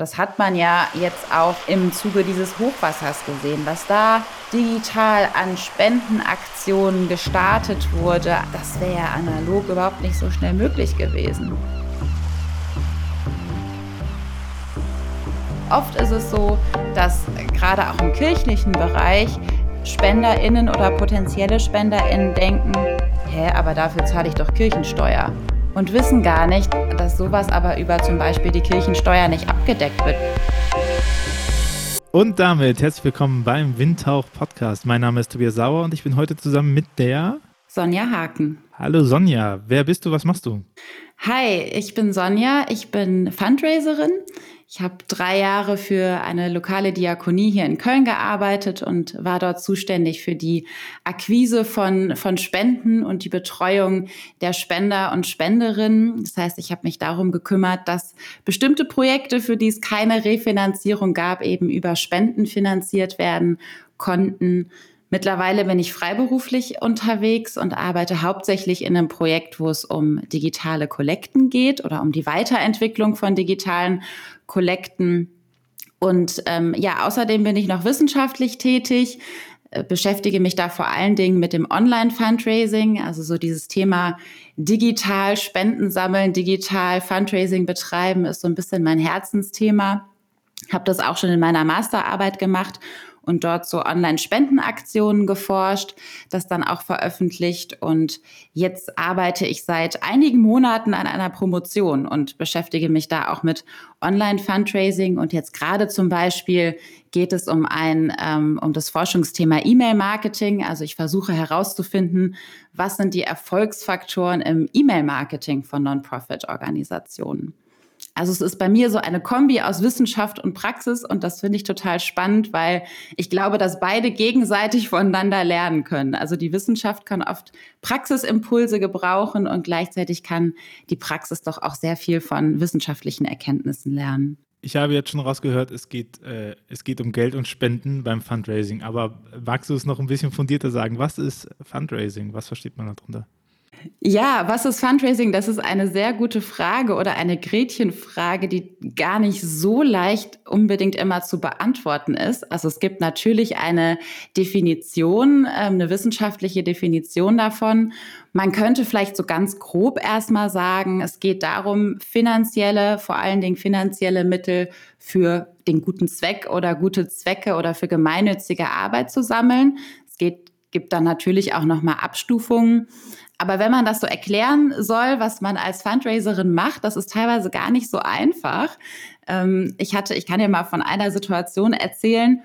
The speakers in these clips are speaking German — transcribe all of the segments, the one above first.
Das hat man ja jetzt auch im Zuge dieses Hochwassers gesehen, was da digital an Spendenaktionen gestartet wurde. Das wäre ja analog überhaupt nicht so schnell möglich gewesen. Oft ist es so, dass gerade auch im kirchlichen Bereich SpenderInnen oder potenzielle SpenderInnen denken, hä, aber dafür zahle ich doch Kirchensteuer und wissen gar nicht, dass sowas aber über zum Beispiel die Kirchensteuer nicht abgedeckt wird. Und damit herzlich willkommen beim Windtauch Podcast. Mein Name ist Tobias Sauer und ich bin heute zusammen mit der Sonja Haken. Hallo Sonja, wer bist du, was machst du? Hi, ich bin Sonja, ich bin Fundraiserin. Ich habe drei Jahre für eine lokale Diakonie hier in Köln gearbeitet und war dort zuständig für die Akquise von, von Spenden und die Betreuung der Spender und Spenderinnen. Das heißt, ich habe mich darum gekümmert, dass bestimmte Projekte, für die es keine Refinanzierung gab, eben über Spenden finanziert werden konnten. Mittlerweile bin ich freiberuflich unterwegs und arbeite hauptsächlich in einem Projekt, wo es um digitale Kollekten geht oder um die Weiterentwicklung von digitalen Kollekten. Und ähm, ja, außerdem bin ich noch wissenschaftlich tätig, äh, beschäftige mich da vor allen Dingen mit dem Online-Fundraising, also so dieses Thema digital Spenden sammeln, digital Fundraising betreiben, ist so ein bisschen mein Herzensthema. Habe das auch schon in meiner Masterarbeit gemacht und dort so Online-Spendenaktionen geforscht, das dann auch veröffentlicht. Und jetzt arbeite ich seit einigen Monaten an einer Promotion und beschäftige mich da auch mit Online-Fundraising. Und jetzt gerade zum Beispiel geht es um ein, ähm, um das Forschungsthema E-Mail-Marketing. Also ich versuche herauszufinden, was sind die Erfolgsfaktoren im E-Mail-Marketing von Non-Profit-Organisationen. Also es ist bei mir so eine Kombi aus Wissenschaft und Praxis und das finde ich total spannend, weil ich glaube, dass beide gegenseitig voneinander lernen können. Also die Wissenschaft kann oft Praxisimpulse gebrauchen und gleichzeitig kann die Praxis doch auch sehr viel von wissenschaftlichen Erkenntnissen lernen. Ich habe jetzt schon rausgehört, es geht, äh, es geht um Geld und Spenden beim Fundraising. Aber magst du es noch ein bisschen fundierter sagen? Was ist Fundraising? Was versteht man darunter? Ja, was ist Fundraising? Das ist eine sehr gute Frage oder eine Gretchenfrage, die gar nicht so leicht unbedingt immer zu beantworten ist. Also es gibt natürlich eine Definition, ähm, eine wissenschaftliche Definition davon. Man könnte vielleicht so ganz grob erstmal sagen, es geht darum, finanzielle, vor allen Dingen finanzielle Mittel für den guten Zweck oder gute Zwecke oder für gemeinnützige Arbeit zu sammeln. Es geht, gibt dann natürlich auch nochmal Abstufungen. Aber wenn man das so erklären soll, was man als Fundraiserin macht, das ist teilweise gar nicht so einfach. Ähm, ich hatte, ich kann dir mal von einer Situation erzählen.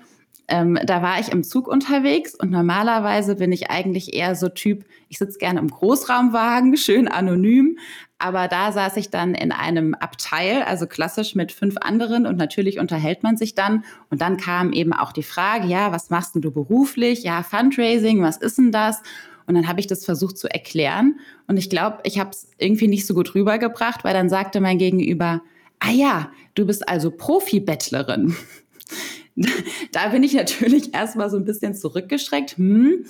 Ähm, da war ich im Zug unterwegs und normalerweise bin ich eigentlich eher so Typ, ich sitze gerne im Großraumwagen, schön anonym, aber da saß ich dann in einem Abteil, also klassisch mit fünf anderen und natürlich unterhält man sich dann. Und dann kam eben auch die Frage, ja, was machst denn du beruflich? Ja, Fundraising, was ist denn das? Und dann habe ich das versucht zu erklären. Und ich glaube, ich habe es irgendwie nicht so gut rübergebracht, weil dann sagte mein Gegenüber, ah ja, du bist also Profi-Bettlerin. da bin ich natürlich erstmal so ein bisschen zurückgeschreckt. Hm.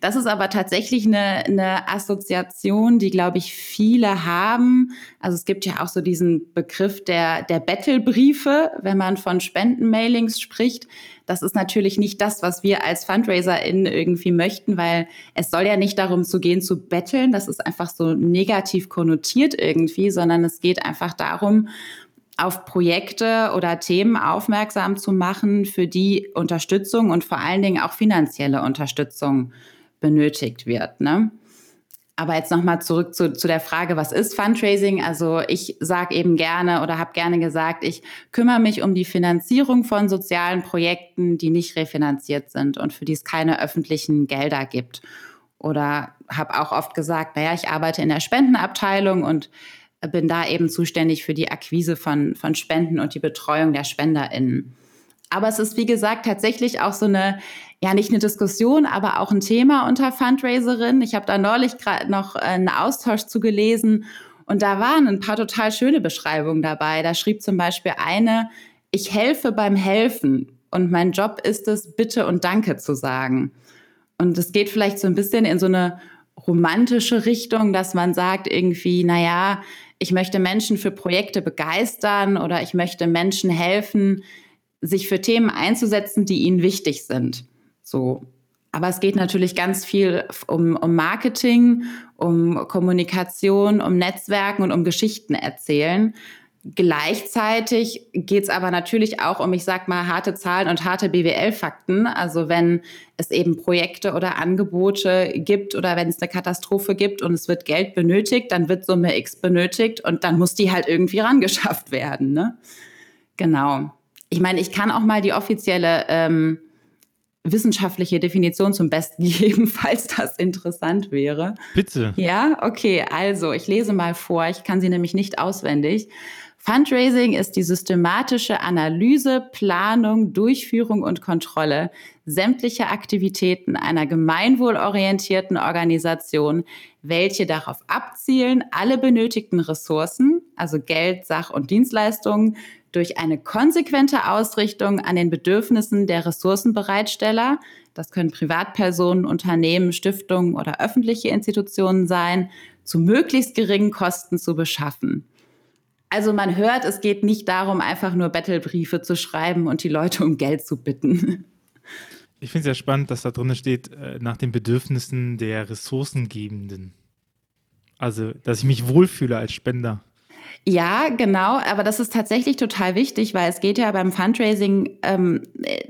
Das ist aber tatsächlich eine, eine Assoziation, die, glaube ich, viele haben. Also es gibt ja auch so diesen Begriff der, der Bettelbriefe, wenn man von Spendenmailings spricht. Das ist natürlich nicht das, was wir als FundraiserInnen irgendwie möchten, weil es soll ja nicht darum zu gehen, zu betteln. Das ist einfach so negativ konnotiert irgendwie, sondern es geht einfach darum, auf Projekte oder Themen aufmerksam zu machen, für die Unterstützung und vor allen Dingen auch finanzielle Unterstützung benötigt wird. Ne? Aber jetzt nochmal zurück zu, zu der Frage, was ist Fundraising? Also ich sage eben gerne oder habe gerne gesagt, ich kümmere mich um die Finanzierung von sozialen Projekten, die nicht refinanziert sind und für die es keine öffentlichen Gelder gibt. Oder habe auch oft gesagt, naja, ich arbeite in der Spendenabteilung und bin da eben zuständig für die Akquise von, von Spenden und die Betreuung der SpenderInnen. Aber es ist, wie gesagt, tatsächlich auch so eine, ja, nicht eine Diskussion, aber auch ein Thema unter Fundraiserinnen. Ich habe da neulich gerade noch einen Austausch zu gelesen und da waren ein paar total schöne Beschreibungen dabei. Da schrieb zum Beispiel eine, ich helfe beim Helfen und mein Job ist es, bitte und danke zu sagen. Und es geht vielleicht so ein bisschen in so eine romantische Richtung, dass man sagt irgendwie, na ja, ich möchte Menschen für Projekte begeistern oder ich möchte Menschen helfen, sich für Themen einzusetzen, die ihnen wichtig sind. So. Aber es geht natürlich ganz viel um, um Marketing, um Kommunikation, um Netzwerken und um Geschichten erzählen. Gleichzeitig geht es aber natürlich auch um, ich sag mal, harte Zahlen und harte BWL-Fakten. Also wenn es eben Projekte oder Angebote gibt oder wenn es eine Katastrophe gibt und es wird Geld benötigt, dann wird Summe X benötigt und dann muss die halt irgendwie rangeschafft werden. Ne? Genau. Ich meine, ich kann auch mal die offizielle ähm, wissenschaftliche Definition zum Besten geben, falls das interessant wäre. Bitte. Ja, okay. Also, ich lese mal vor. Ich kann sie nämlich nicht auswendig. Fundraising ist die systematische Analyse, Planung, Durchführung und Kontrolle sämtlicher Aktivitäten einer gemeinwohlorientierten Organisation, welche darauf abzielen, alle benötigten Ressourcen, also Geld, Sach- und Dienstleistungen, durch eine konsequente Ausrichtung an den Bedürfnissen der Ressourcenbereitsteller, das können Privatpersonen, Unternehmen, Stiftungen oder öffentliche Institutionen sein, zu möglichst geringen Kosten zu beschaffen. Also man hört, es geht nicht darum, einfach nur Battlebriefe zu schreiben und die Leute um Geld zu bitten. Ich finde es ja spannend, dass da drin steht, äh, nach den Bedürfnissen der Ressourcengebenden. Also, dass ich mich wohlfühle als Spender. Ja, genau, aber das ist tatsächlich total wichtig, weil es geht ja beim Fundraising ähm,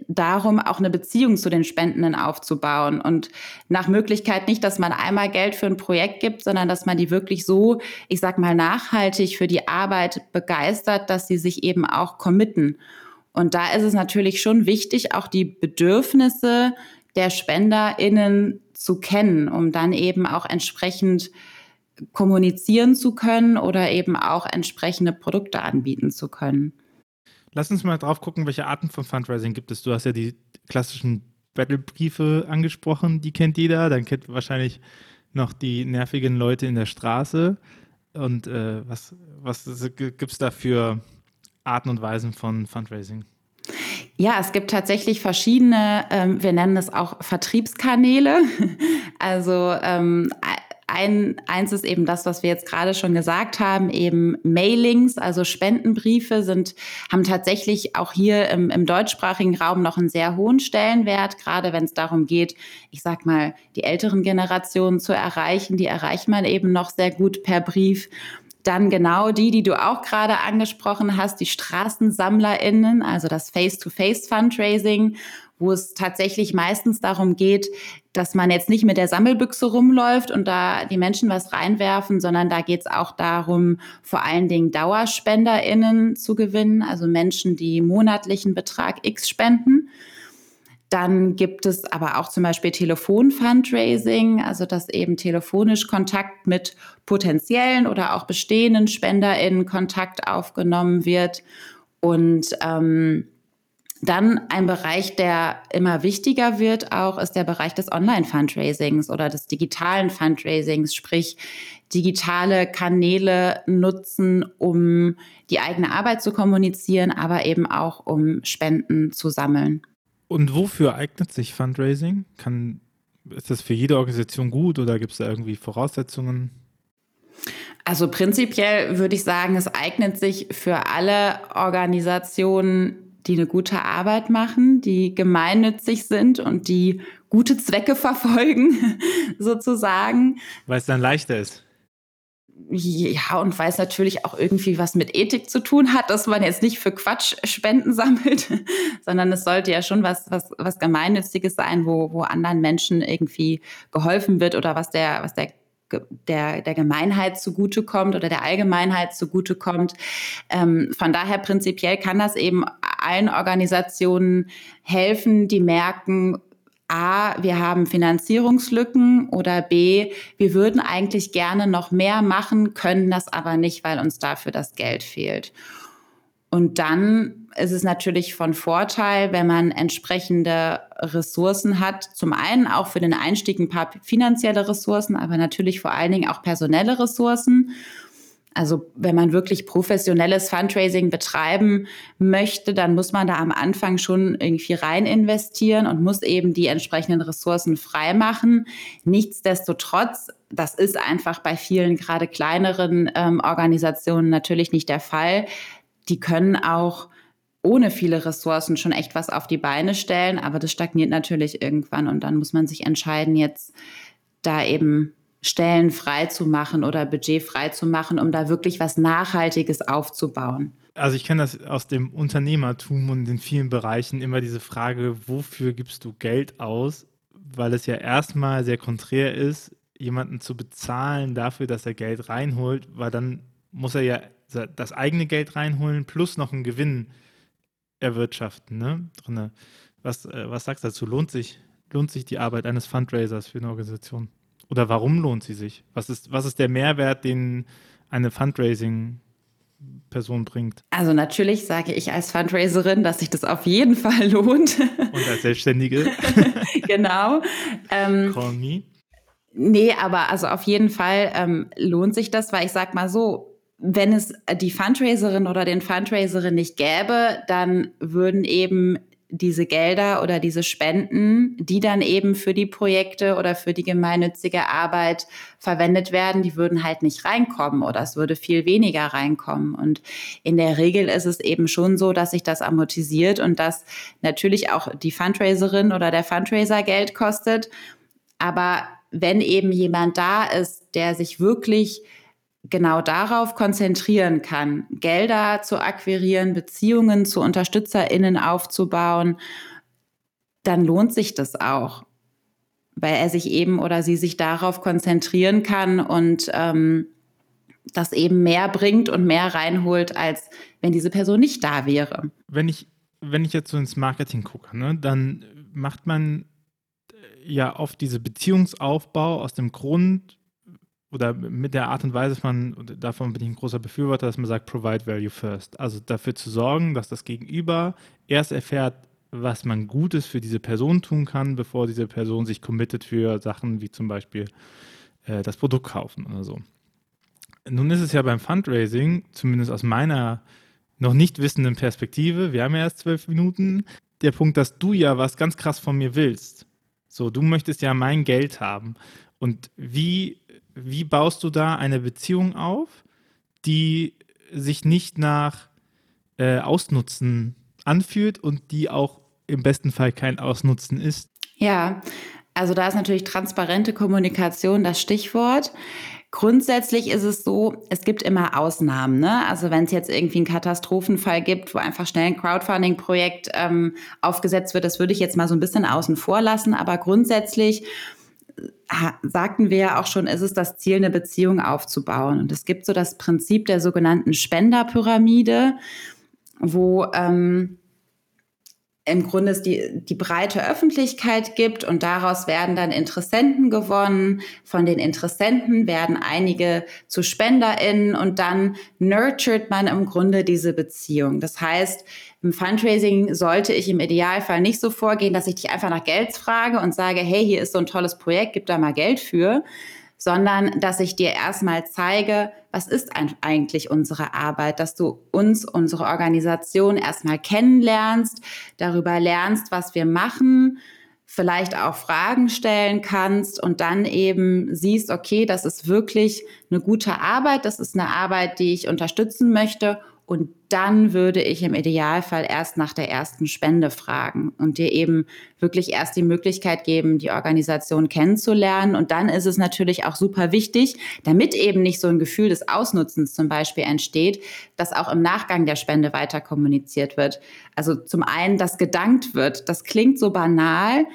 darum, auch eine Beziehung zu den Spendenden aufzubauen und nach Möglichkeit nicht, dass man einmal Geld für ein Projekt gibt, sondern dass man die wirklich so, ich sag mal, nachhaltig für die Arbeit begeistert, dass sie sich eben auch committen. Und da ist es natürlich schon wichtig, auch die Bedürfnisse der SpenderInnen zu kennen, um dann eben auch entsprechend kommunizieren zu können oder eben auch entsprechende Produkte anbieten zu können. Lass uns mal drauf gucken, welche Arten von Fundraising gibt es. Du hast ja die klassischen Battlebriefe angesprochen, die kennt jeder. Dann kennt wahrscheinlich noch die nervigen Leute in der Straße. Und äh, was, was gibt es da für Arten und Weisen von Fundraising? Ja, es gibt tatsächlich verschiedene, ähm, wir nennen es auch Vertriebskanäle. Also ähm, ein, eins ist eben das, was wir jetzt gerade schon gesagt haben, eben Mailings, also Spendenbriefe sind, haben tatsächlich auch hier im, im deutschsprachigen Raum noch einen sehr hohen Stellenwert, gerade wenn es darum geht, ich sag mal, die älteren Generationen zu erreichen. Die erreicht man eben noch sehr gut per Brief. Dann genau die, die du auch gerade angesprochen hast, die StraßensammlerInnen, also das Face-to-Face-Fundraising, wo es tatsächlich meistens darum geht, dass man jetzt nicht mit der Sammelbüchse rumläuft und da die Menschen was reinwerfen, sondern da geht es auch darum, vor allen Dingen DauerspenderInnen zu gewinnen, also Menschen, die monatlichen Betrag X spenden. Dann gibt es aber auch zum Beispiel Telefon-Fundraising, also dass eben telefonisch Kontakt mit potenziellen oder auch bestehenden SpenderInnen Kontakt aufgenommen wird. Und ähm, dann ein Bereich, der immer wichtiger wird, auch ist der Bereich des Online-Fundraisings oder des digitalen Fundraisings, sprich digitale Kanäle nutzen, um die eigene Arbeit zu kommunizieren, aber eben auch um Spenden zu sammeln. Und wofür eignet sich Fundraising? Kann, ist das für jede Organisation gut oder gibt es da irgendwie Voraussetzungen? Also prinzipiell würde ich sagen, es eignet sich für alle Organisationen, die eine gute Arbeit machen, die gemeinnützig sind und die gute Zwecke verfolgen, sozusagen. Weil es dann leichter ist. Ja, und weil es natürlich auch irgendwie was mit Ethik zu tun hat, dass man jetzt nicht für Quatsch Spenden sammelt, sondern es sollte ja schon was, was, was Gemeinnütziges sein, wo, wo anderen Menschen irgendwie geholfen wird oder was der, was der der, der Gemeinheit zugutekommt oder der Allgemeinheit zugutekommt. Ähm, von daher prinzipiell kann das eben allen Organisationen helfen, die merken, A, wir haben Finanzierungslücken oder B, wir würden eigentlich gerne noch mehr machen, können das aber nicht, weil uns dafür das Geld fehlt. Und dann ist es natürlich von Vorteil, wenn man entsprechende Ressourcen hat. Zum einen auch für den Einstieg ein paar finanzielle Ressourcen, aber natürlich vor allen Dingen auch personelle Ressourcen. Also wenn man wirklich professionelles Fundraising betreiben möchte, dann muss man da am Anfang schon irgendwie rein investieren und muss eben die entsprechenden Ressourcen freimachen. Nichtsdestotrotz, das ist einfach bei vielen gerade kleineren ähm, Organisationen natürlich nicht der Fall. Die können auch ohne viele Ressourcen schon echt was auf die Beine stellen, aber das stagniert natürlich irgendwann und dann muss man sich entscheiden, jetzt da eben Stellen frei zu machen oder Budget frei zu machen, um da wirklich was Nachhaltiges aufzubauen. Also ich kenne das aus dem Unternehmertum und in vielen Bereichen immer diese Frage, wofür gibst du Geld aus? Weil es ja erstmal sehr konträr ist, jemanden zu bezahlen dafür, dass er Geld reinholt, weil dann muss er ja das eigene Geld reinholen plus noch einen Gewinn erwirtschaften. Ne? Was, äh, was sagst du dazu? Lohnt sich, lohnt sich die Arbeit eines Fundraisers für eine Organisation? Oder warum lohnt sie sich? Was ist, was ist der Mehrwert, den eine Fundraising Person bringt. Also natürlich sage ich als Fundraiserin, dass sich das auf jeden Fall lohnt. Und als Selbstständige. genau. Ähm, Call me. Nee, aber also auf jeden Fall ähm, lohnt sich das, weil ich sag mal so, wenn es die Fundraiserin oder den Fundraiserin nicht gäbe, dann würden eben diese Gelder oder diese Spenden, die dann eben für die Projekte oder für die gemeinnützige Arbeit verwendet werden, die würden halt nicht reinkommen oder es würde viel weniger reinkommen. Und in der Regel ist es eben schon so, dass sich das amortisiert und dass natürlich auch die Fundraiserin oder der Fundraiser Geld kostet. Aber wenn eben jemand da ist, der sich wirklich genau darauf konzentrieren kann, Gelder zu akquirieren, Beziehungen zu UnterstützerInnen aufzubauen, dann lohnt sich das auch, weil er sich eben oder sie sich darauf konzentrieren kann und ähm, das eben mehr bringt und mehr reinholt, als wenn diese Person nicht da wäre. Wenn ich, wenn ich jetzt so ins Marketing gucke, ne, dann macht man ja oft diese Beziehungsaufbau aus dem Grund, oder mit der Art und Weise, dass man, und davon bin ich ein großer Befürworter, dass man sagt, provide value first. Also dafür zu sorgen, dass das Gegenüber erst erfährt, was man Gutes für diese Person tun kann, bevor diese Person sich committet für Sachen wie zum Beispiel äh, das Produkt kaufen oder so. Nun ist es ja beim Fundraising, zumindest aus meiner noch nicht wissenden Perspektive, wir haben ja erst zwölf Minuten, der Punkt, dass du ja was ganz krass von mir willst. So, du möchtest ja mein Geld haben. Und wie wie baust du da eine Beziehung auf, die sich nicht nach äh, Ausnutzen anfühlt und die auch im besten Fall kein Ausnutzen ist? Ja, also da ist natürlich transparente Kommunikation das Stichwort. Grundsätzlich ist es so, es gibt immer Ausnahmen. Ne? Also wenn es jetzt irgendwie einen Katastrophenfall gibt, wo einfach schnell ein Crowdfunding-Projekt ähm, aufgesetzt wird, das würde ich jetzt mal so ein bisschen außen vor lassen. Aber grundsätzlich sagten wir ja auch schon, ist es das Ziel, eine Beziehung aufzubauen. Und es gibt so das Prinzip der sogenannten Spenderpyramide, wo ähm, im Grunde es die, die breite Öffentlichkeit gibt und daraus werden dann Interessenten gewonnen. Von den Interessenten werden einige zu SpenderInnen und dann nurtured man im Grunde diese Beziehung. Das heißt, im Fundraising sollte ich im Idealfall nicht so vorgehen, dass ich dich einfach nach Geld frage und sage, hey, hier ist so ein tolles Projekt, gib da mal Geld für, sondern dass ich dir erstmal zeige, was ist eigentlich unsere Arbeit, dass du uns, unsere Organisation erstmal kennenlernst, darüber lernst, was wir machen, vielleicht auch Fragen stellen kannst und dann eben siehst, okay, das ist wirklich eine gute Arbeit, das ist eine Arbeit, die ich unterstützen möchte und dann würde ich im Idealfall erst nach der ersten Spende fragen und dir eben wirklich erst die Möglichkeit geben, die Organisation kennenzulernen. Und dann ist es natürlich auch super wichtig, damit eben nicht so ein Gefühl des Ausnutzens zum Beispiel entsteht, dass auch im Nachgang der Spende weiter kommuniziert wird. Also zum einen, dass gedankt wird. Das klingt so banal,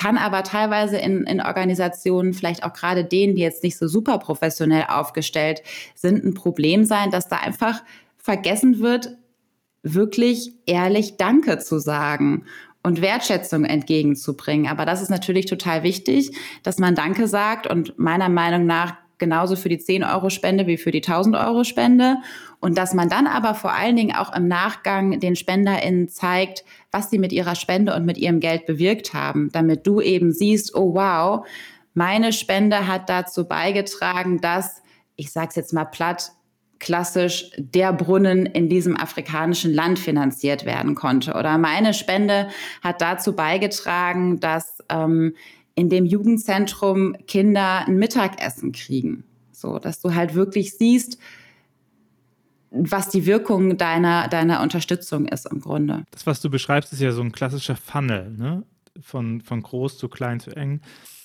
kann aber teilweise in, in Organisationen, vielleicht auch gerade denen, die jetzt nicht so super professionell aufgestellt sind, ein Problem sein, dass da einfach vergessen wird, wirklich ehrlich Danke zu sagen und Wertschätzung entgegenzubringen. Aber das ist natürlich total wichtig, dass man Danke sagt und meiner Meinung nach genauso für die 10 Euro Spende wie für die 1000 Euro Spende. Und dass man dann aber vor allen Dingen auch im Nachgang den SpenderInnen zeigt, was sie mit ihrer Spende und mit ihrem Geld bewirkt haben, damit du eben siehst, oh wow, meine Spende hat dazu beigetragen, dass, ich sage es jetzt mal platt, klassisch der Brunnen in diesem afrikanischen Land finanziert werden konnte. Oder meine Spende hat dazu beigetragen, dass ähm, in dem Jugendzentrum Kinder ein Mittagessen kriegen. So, dass du halt wirklich siehst, was die Wirkung deiner, deiner Unterstützung ist im Grunde. Das, was du beschreibst, ist ja so ein klassischer Funnel, ne? Von, von groß zu klein zu eng,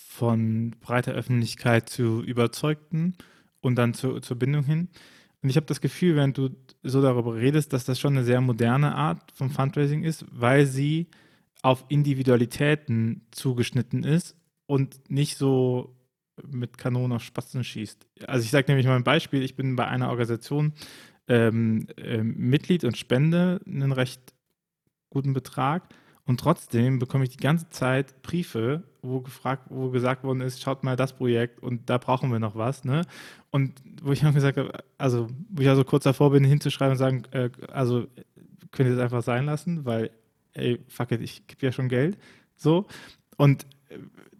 von breiter Öffentlichkeit zu Überzeugten und dann zu, zur Bindung hin. Und ich habe das Gefühl, wenn du so darüber redest, dass das schon eine sehr moderne Art von Fundraising ist, weil sie auf Individualitäten zugeschnitten ist und nicht so mit Kanonen auf Spatzen schießt. Also ich sage nämlich mal ein Beispiel, ich bin bei einer Organisation ähm, äh, Mitglied und spende einen recht guten Betrag und trotzdem bekomme ich die ganze Zeit Briefe, wo gefragt, wo gesagt worden ist, schaut mal das Projekt und da brauchen wir noch was, ne? Und wo ich auch gesagt habe, also wo ich also kurz davor bin, hinzuschreiben und sagen, äh, also könnt ihr das einfach sein lassen, weil, ey, fuck it, ich gebe ja schon Geld. So. Und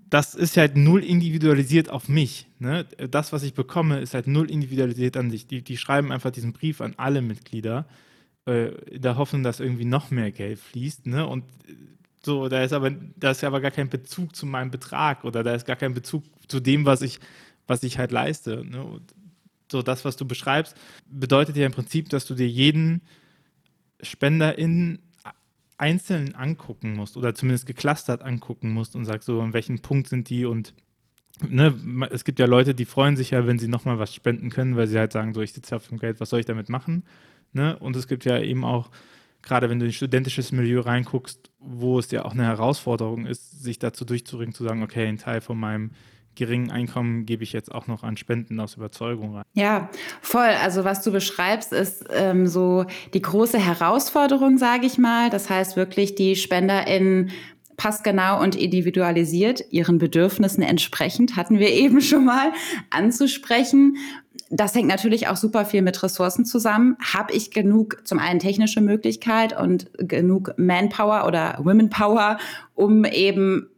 das ist halt null individualisiert auf mich. Ne? Das, was ich bekomme, ist halt null individualisiert an sich. Die, die schreiben einfach diesen Brief an alle Mitglieder, äh, in der Hoffnung, dass irgendwie noch mehr Geld fließt. Ne? Und so, da ist aber, da ist aber gar kein Bezug zu meinem Betrag oder da ist gar kein Bezug zu dem, was ich, was ich halt leiste. Ne? Und so, das, was du beschreibst, bedeutet ja im Prinzip, dass du dir jeden SpenderInnen einzeln angucken musst oder zumindest geclustert angucken musst und sagst so, an welchem Punkt sind die und ne, es gibt ja Leute, die freuen sich ja, wenn sie nochmal was spenden können, weil sie halt sagen, so, ich sitze auf dem Geld, was soll ich damit machen? Ne? Und es gibt ja eben auch, gerade wenn du in studentisches Milieu reinguckst, wo es ja auch eine Herausforderung ist, sich dazu durchzuringen, zu sagen, okay, ein Teil von meinem geringen Einkommen gebe ich jetzt auch noch an Spenden aus Überzeugung rein. Ja, voll. Also was du beschreibst, ist ähm, so die große Herausforderung, sage ich mal. Das heißt wirklich, die SpenderInnen passgenau und individualisiert ihren Bedürfnissen entsprechend, hatten wir eben schon mal, anzusprechen. Das hängt natürlich auch super viel mit Ressourcen zusammen. Habe ich genug, zum einen technische Möglichkeit und genug Manpower oder Womenpower, um eben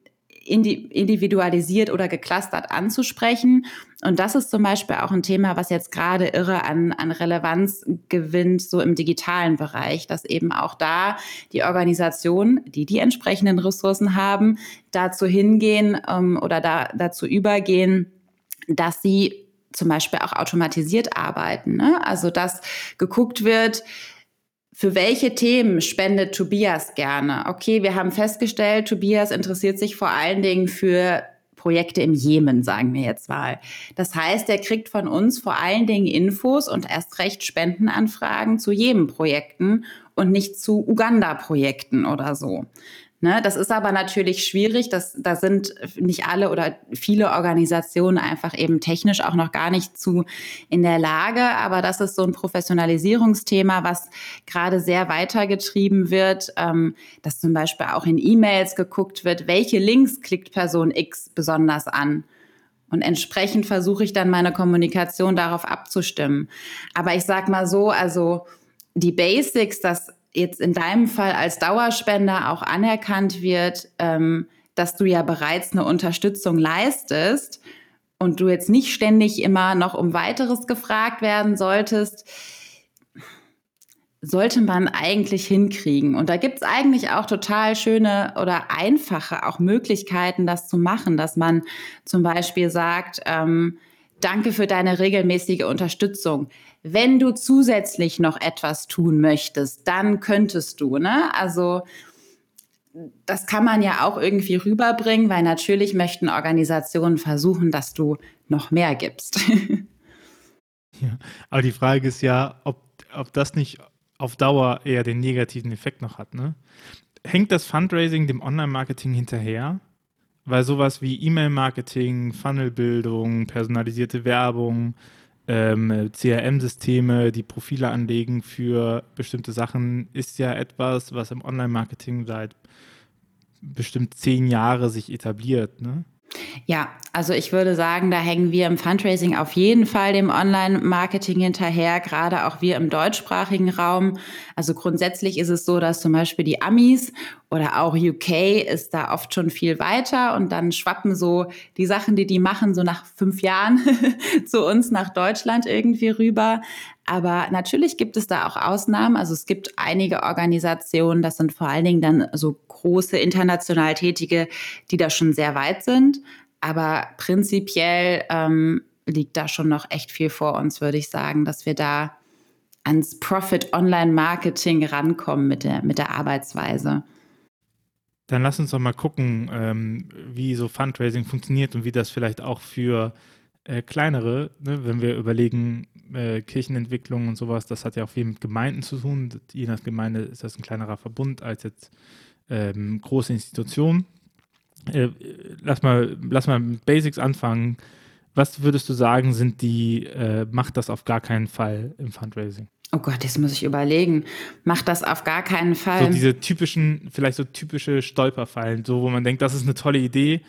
individualisiert oder geclustert anzusprechen. Und das ist zum Beispiel auch ein Thema, was jetzt gerade irre an, an Relevanz gewinnt, so im digitalen Bereich, dass eben auch da die Organisationen, die die entsprechenden Ressourcen haben, dazu hingehen ähm, oder da, dazu übergehen, dass sie zum Beispiel auch automatisiert arbeiten. Ne? Also dass geguckt wird, für welche Themen spendet Tobias gerne? Okay, wir haben festgestellt, Tobias interessiert sich vor allen Dingen für Projekte im Jemen, sagen wir jetzt mal. Das heißt, er kriegt von uns vor allen Dingen Infos und erst recht Spendenanfragen zu Jemen-Projekten und nicht zu Uganda-Projekten oder so. Ne, das ist aber natürlich schwierig. Das, da sind nicht alle oder viele Organisationen einfach eben technisch auch noch gar nicht zu in der Lage. Aber das ist so ein Professionalisierungsthema, was gerade sehr weitergetrieben wird, ähm, dass zum Beispiel auch in E-Mails geguckt wird, welche Links klickt Person X besonders an. Und entsprechend versuche ich dann meine Kommunikation darauf abzustimmen. Aber ich sag mal so, also die Basics, dass jetzt in deinem Fall als Dauerspender auch anerkannt wird, ähm, dass du ja bereits eine Unterstützung leistest und du jetzt nicht ständig immer noch um weiteres gefragt werden solltest, sollte man eigentlich hinkriegen. Und da gibt es eigentlich auch total schöne oder einfache auch Möglichkeiten, das zu machen, dass man zum Beispiel sagt, ähm, danke für deine regelmäßige Unterstützung. Wenn du zusätzlich noch etwas tun möchtest, dann könntest du, ne? Also, das kann man ja auch irgendwie rüberbringen, weil natürlich möchten Organisationen versuchen, dass du noch mehr gibst. ja, aber die Frage ist ja, ob, ob das nicht auf Dauer eher den negativen Effekt noch hat. Ne? Hängt das Fundraising dem Online-Marketing hinterher? Weil sowas wie E-Mail-Marketing, Funnelbildung, personalisierte Werbung, ähm, CRM-Systeme, die Profile anlegen für bestimmte Sachen, ist ja etwas, was im Online-Marketing seit bestimmt zehn Jahren sich etabliert. Ne? Ja, also ich würde sagen, da hängen wir im Fundraising auf jeden Fall dem Online-Marketing hinterher, gerade auch wir im deutschsprachigen Raum. Also grundsätzlich ist es so, dass zum Beispiel die Amis oder auch UK ist da oft schon viel weiter und dann schwappen so die Sachen, die die machen, so nach fünf Jahren zu uns nach Deutschland irgendwie rüber. Aber natürlich gibt es da auch Ausnahmen. Also es gibt einige Organisationen, das sind vor allen Dingen dann so große international Tätige, die da schon sehr weit sind. Aber prinzipiell ähm, liegt da schon noch echt viel vor uns, würde ich sagen, dass wir da ans Profit-Online-Marketing rankommen mit der, mit der Arbeitsweise. Dann lass uns doch mal gucken, ähm, wie so Fundraising funktioniert und wie das vielleicht auch für äh, kleinere, ne, wenn wir überlegen, äh, Kirchenentwicklung und sowas, das hat ja auch viel mit Gemeinden zu tun. Je nach Gemeinde ist das ein kleinerer Verbund als jetzt ähm, große Institutionen. Äh, lass, mal, lass mal mit Basics anfangen. Was würdest du sagen, sind die, äh, macht das auf gar keinen Fall im Fundraising? Oh Gott, jetzt muss ich überlegen. Macht das auf gar keinen Fall. So diese typischen, vielleicht so typische Stolperfallen, so wo man denkt, das ist eine tolle Idee,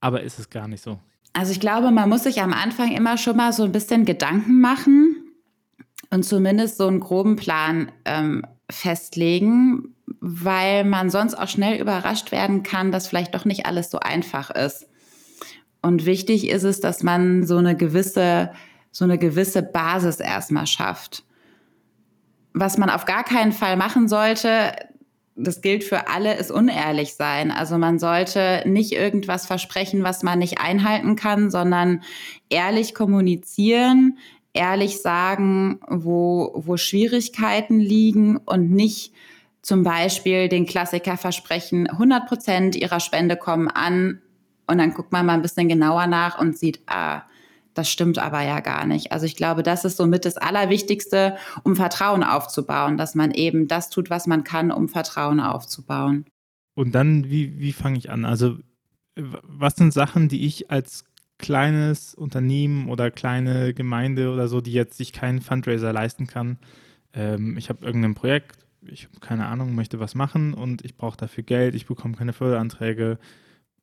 aber ist es gar nicht so. Also ich glaube, man muss sich am Anfang immer schon mal so ein bisschen Gedanken machen und zumindest so einen groben Plan ähm, festlegen, weil man sonst auch schnell überrascht werden kann, dass vielleicht doch nicht alles so einfach ist. Und wichtig ist es, dass man so eine gewisse, so eine gewisse Basis erstmal schafft. Was man auf gar keinen Fall machen sollte, das gilt für alle, ist unehrlich sein. Also man sollte nicht irgendwas versprechen, was man nicht einhalten kann, sondern ehrlich kommunizieren, ehrlich sagen, wo, wo Schwierigkeiten liegen und nicht zum Beispiel den Klassiker versprechen, 100 Prozent ihrer Spende kommen an und dann guckt man mal ein bisschen genauer nach und sieht, ah, das stimmt aber ja gar nicht. Also ich glaube, das ist somit das Allerwichtigste, um Vertrauen aufzubauen, dass man eben das tut, was man kann, um Vertrauen aufzubauen. Und dann, wie, wie fange ich an? Also was sind Sachen, die ich als kleines Unternehmen oder kleine Gemeinde oder so, die jetzt sich keinen Fundraiser leisten kann, ähm, ich habe irgendein Projekt, ich habe keine Ahnung, möchte was machen und ich brauche dafür Geld, ich bekomme keine Förderanträge.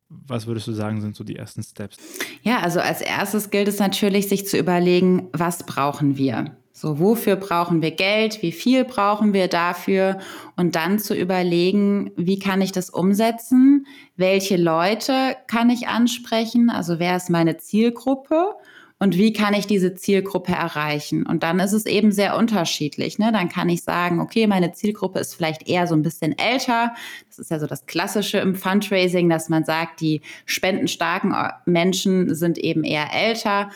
Was würdest du sagen, sind so die ersten Steps? Ja, also als erstes gilt es natürlich, sich zu überlegen, was brauchen wir? So, wofür brauchen wir Geld? Wie viel brauchen wir dafür? Und dann zu überlegen, wie kann ich das umsetzen? Welche Leute kann ich ansprechen? Also wer ist meine Zielgruppe? und wie kann ich diese Zielgruppe erreichen? Und dann ist es eben sehr unterschiedlich. Ne? Dann kann ich sagen, okay, meine Zielgruppe ist vielleicht eher so ein bisschen älter. Das ist ja so das Klassische im Fundraising, dass man sagt, die spendenstarken Menschen sind eben eher älter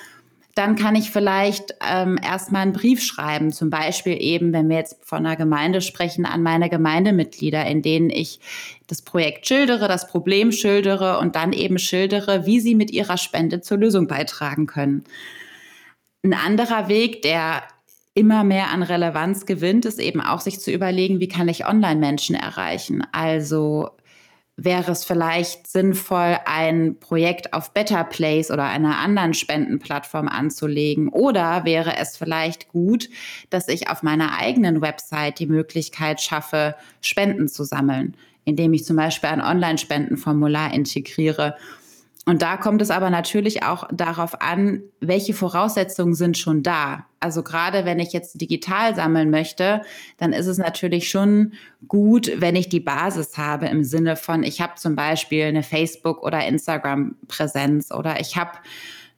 dann kann ich vielleicht ähm, erstmal einen Brief schreiben, zum Beispiel eben, wenn wir jetzt von einer Gemeinde sprechen, an meine Gemeindemitglieder, in denen ich das Projekt schildere, das Problem schildere und dann eben schildere, wie sie mit ihrer Spende zur Lösung beitragen können. Ein anderer Weg, der immer mehr an Relevanz gewinnt, ist eben auch sich zu überlegen, wie kann ich Online-Menschen erreichen. Also wäre es vielleicht sinnvoll, ein Projekt auf Better Place oder einer anderen Spendenplattform anzulegen? Oder wäre es vielleicht gut, dass ich auf meiner eigenen Website die Möglichkeit schaffe, Spenden zu sammeln, indem ich zum Beispiel ein Online-Spendenformular integriere und da kommt es aber natürlich auch darauf an, welche Voraussetzungen sind schon da. Also gerade wenn ich jetzt digital sammeln möchte, dann ist es natürlich schon gut, wenn ich die Basis habe im Sinne von, ich habe zum Beispiel eine Facebook- oder Instagram-Präsenz oder ich habe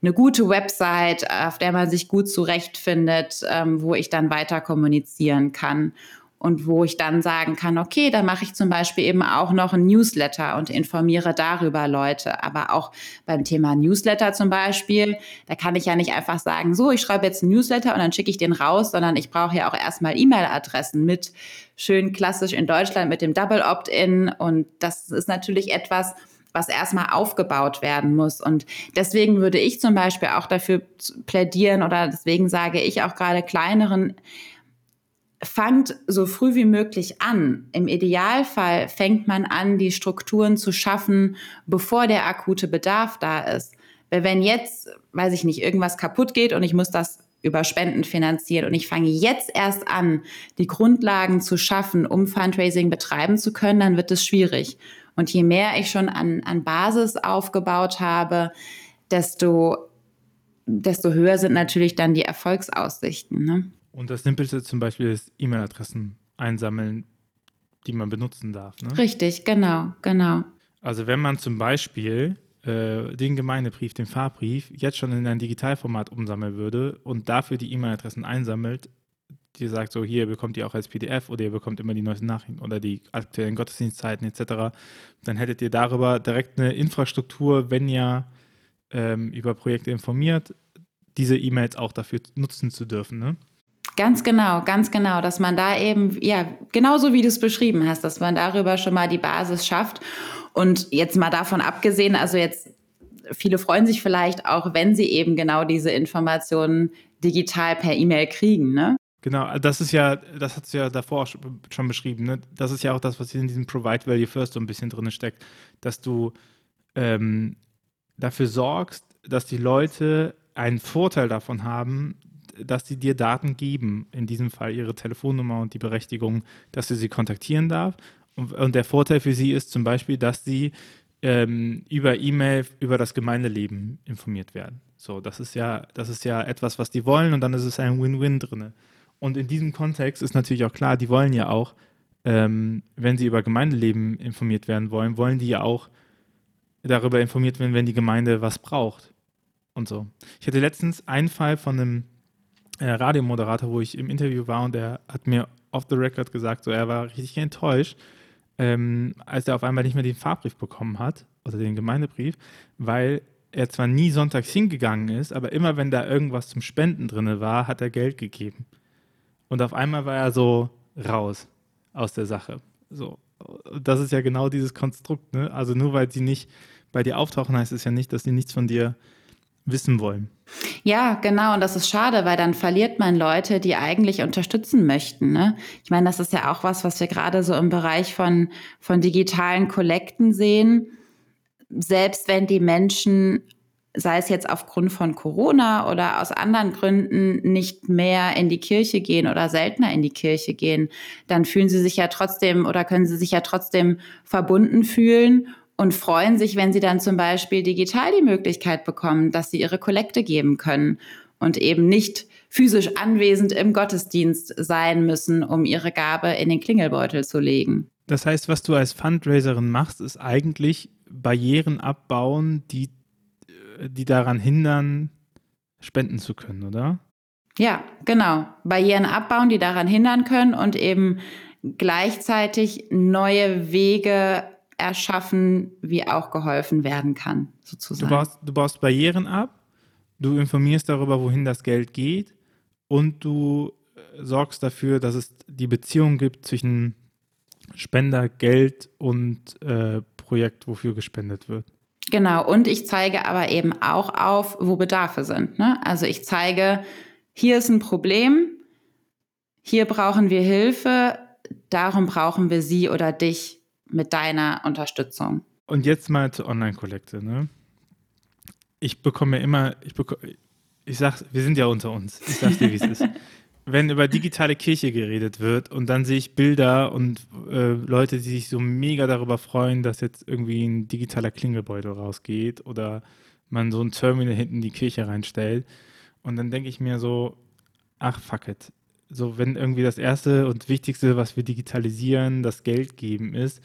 eine gute Website, auf der man sich gut zurechtfindet, ähm, wo ich dann weiter kommunizieren kann und wo ich dann sagen kann, okay, da mache ich zum Beispiel eben auch noch ein Newsletter und informiere darüber Leute. Aber auch beim Thema Newsletter zum Beispiel, da kann ich ja nicht einfach sagen, so, ich schreibe jetzt einen Newsletter und dann schicke ich den raus, sondern ich brauche ja auch erstmal E-Mail-Adressen mit schön klassisch in Deutschland mit dem Double Opt-in. Und das ist natürlich etwas, was erstmal aufgebaut werden muss. Und deswegen würde ich zum Beispiel auch dafür plädieren oder deswegen sage ich auch gerade kleineren fangt so früh wie möglich an. Im Idealfall fängt man an, die Strukturen zu schaffen, bevor der akute Bedarf da ist. Weil wenn jetzt, weiß ich nicht, irgendwas kaputt geht und ich muss das über Spenden finanziert und ich fange jetzt erst an, die Grundlagen zu schaffen, um Fundraising betreiben zu können, dann wird es schwierig. Und je mehr ich schon an, an Basis aufgebaut habe, desto, desto höher sind natürlich dann die Erfolgsaussichten. Ne? Und das Simpelste zum Beispiel ist E-Mail-Adressen einsammeln, die man benutzen darf. Ne? Richtig, genau, genau. Also wenn man zum Beispiel äh, den Gemeindebrief, den Fahrbrief, jetzt schon in ein Digitalformat umsammeln würde und dafür die E-Mail-Adressen einsammelt, die sagt so, hier bekommt ihr auch als PDF oder ihr bekommt immer die neuesten Nachrichten oder die aktuellen Gottesdienstzeiten etc., dann hättet ihr darüber direkt eine Infrastruktur, wenn ihr ähm, über Projekte informiert, diese E-Mails auch dafür nutzen zu dürfen. Ne? Ganz genau, ganz genau, dass man da eben, ja, genauso wie du es beschrieben hast, dass man darüber schon mal die Basis schafft. Und jetzt mal davon abgesehen, also jetzt, viele freuen sich vielleicht auch, wenn sie eben genau diese Informationen digital per E-Mail kriegen, ne? Genau, das ist ja, das hast du ja davor schon beschrieben, ne? Das ist ja auch das, was in diesem Provide Value First so ein bisschen drin steckt, dass du ähm, dafür sorgst, dass die Leute einen Vorteil davon haben, dass sie dir Daten geben, in diesem Fall ihre Telefonnummer und die Berechtigung, dass du sie kontaktieren darf. Und, und der Vorteil für sie ist zum Beispiel, dass sie ähm, über E-Mail über das Gemeindeleben informiert werden. So, das ist ja, das ist ja etwas, was die wollen und dann ist es ein Win-Win drin. Und in diesem Kontext ist natürlich auch klar, die wollen ja auch, ähm, wenn sie über Gemeindeleben informiert werden wollen, wollen die ja auch darüber informiert werden, wenn die Gemeinde was braucht und so. Ich hatte letztens einen Fall von einem Radiomoderator, wo ich im Interview war und der hat mir off the record gesagt, so er war richtig enttäuscht, ähm, als er auf einmal nicht mehr den Fahrbrief bekommen hat oder den Gemeindebrief, weil er zwar nie sonntags hingegangen ist, aber immer wenn da irgendwas zum Spenden drin war, hat er Geld gegeben. Und auf einmal war er so raus aus der Sache. So, das ist ja genau dieses Konstrukt. Ne? Also nur weil sie nicht bei dir auftauchen, heißt es ja nicht, dass sie nichts von dir wissen wollen. Ja, genau. Und das ist schade, weil dann verliert man Leute, die eigentlich unterstützen möchten. Ne? Ich meine, das ist ja auch was, was wir gerade so im Bereich von, von digitalen Kollekten sehen. Selbst wenn die Menschen, sei es jetzt aufgrund von Corona oder aus anderen Gründen, nicht mehr in die Kirche gehen oder seltener in die Kirche gehen, dann fühlen sie sich ja trotzdem oder können sie sich ja trotzdem verbunden fühlen und freuen sich, wenn sie dann zum Beispiel digital die Möglichkeit bekommen, dass sie ihre Kollekte geben können und eben nicht physisch anwesend im Gottesdienst sein müssen, um ihre Gabe in den Klingelbeutel zu legen. Das heißt, was du als Fundraiserin machst, ist eigentlich Barrieren abbauen, die, die daran hindern, spenden zu können, oder? Ja, genau. Barrieren abbauen, die daran hindern können und eben gleichzeitig neue Wege erschaffen, wie auch geholfen werden kann, sozusagen. Du baust, du baust Barrieren ab, du informierst darüber, wohin das Geld geht und du äh, sorgst dafür, dass es die Beziehung gibt zwischen Spender, Geld und äh, Projekt, wofür gespendet wird. Genau, und ich zeige aber eben auch auf, wo Bedarfe sind. Ne? Also ich zeige, hier ist ein Problem, hier brauchen wir Hilfe, darum brauchen wir Sie oder dich mit deiner Unterstützung. Und jetzt mal zur Online-Kollekte. Ne? Ich bekomme immer, ich bekomme, ich sag, wir sind ja unter uns. Ich sag dir, wie es ist. Wenn über digitale Kirche geredet wird und dann sehe ich Bilder und äh, Leute, die sich so mega darüber freuen, dass jetzt irgendwie ein digitaler Klingelbeutel rausgeht oder man so ein Terminal hinten in die Kirche reinstellt. Und dann denke ich mir so, ach fuck it. So, wenn irgendwie das Erste und Wichtigste, was wir digitalisieren, das Geld geben ist,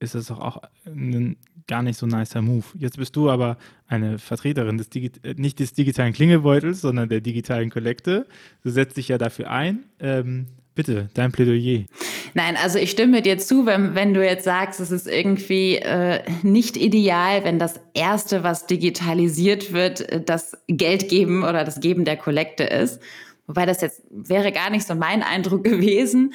ist es doch auch ein gar nicht so nicer Move. Jetzt bist du aber eine Vertreterin des Digi äh, nicht des digitalen Klingelbeutels, sondern der digitalen Kollekte. Du setzt dich ja dafür ein. Ähm, bitte, dein Plädoyer. Nein, also ich stimme dir zu, wenn, wenn du jetzt sagst, es ist irgendwie äh, nicht ideal, wenn das Erste, was digitalisiert wird, äh, das Geld geben oder das Geben der Kollekte ist. Wobei das jetzt wäre gar nicht so mein Eindruck gewesen.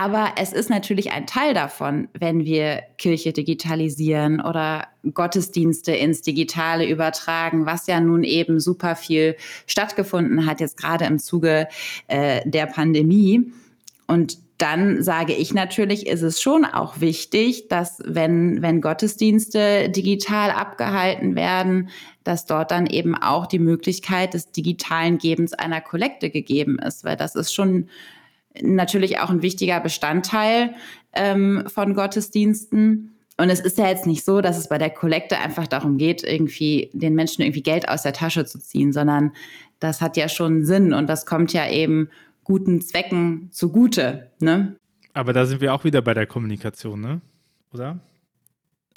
Aber es ist natürlich ein Teil davon, wenn wir Kirche digitalisieren oder Gottesdienste ins Digitale übertragen, was ja nun eben super viel stattgefunden hat, jetzt gerade im Zuge äh, der Pandemie. Und dann sage ich natürlich, ist es schon auch wichtig, dass wenn, wenn Gottesdienste digital abgehalten werden, dass dort dann eben auch die Möglichkeit des digitalen Gebens einer Kollekte gegeben ist, weil das ist schon natürlich auch ein wichtiger Bestandteil ähm, von Gottesdiensten. Und es ist ja jetzt nicht so, dass es bei der Kollekte einfach darum geht, irgendwie den Menschen irgendwie Geld aus der Tasche zu ziehen, sondern das hat ja schon Sinn und das kommt ja eben guten Zwecken zugute. Ne? Aber da sind wir auch wieder bei der Kommunikation, ne? Oder?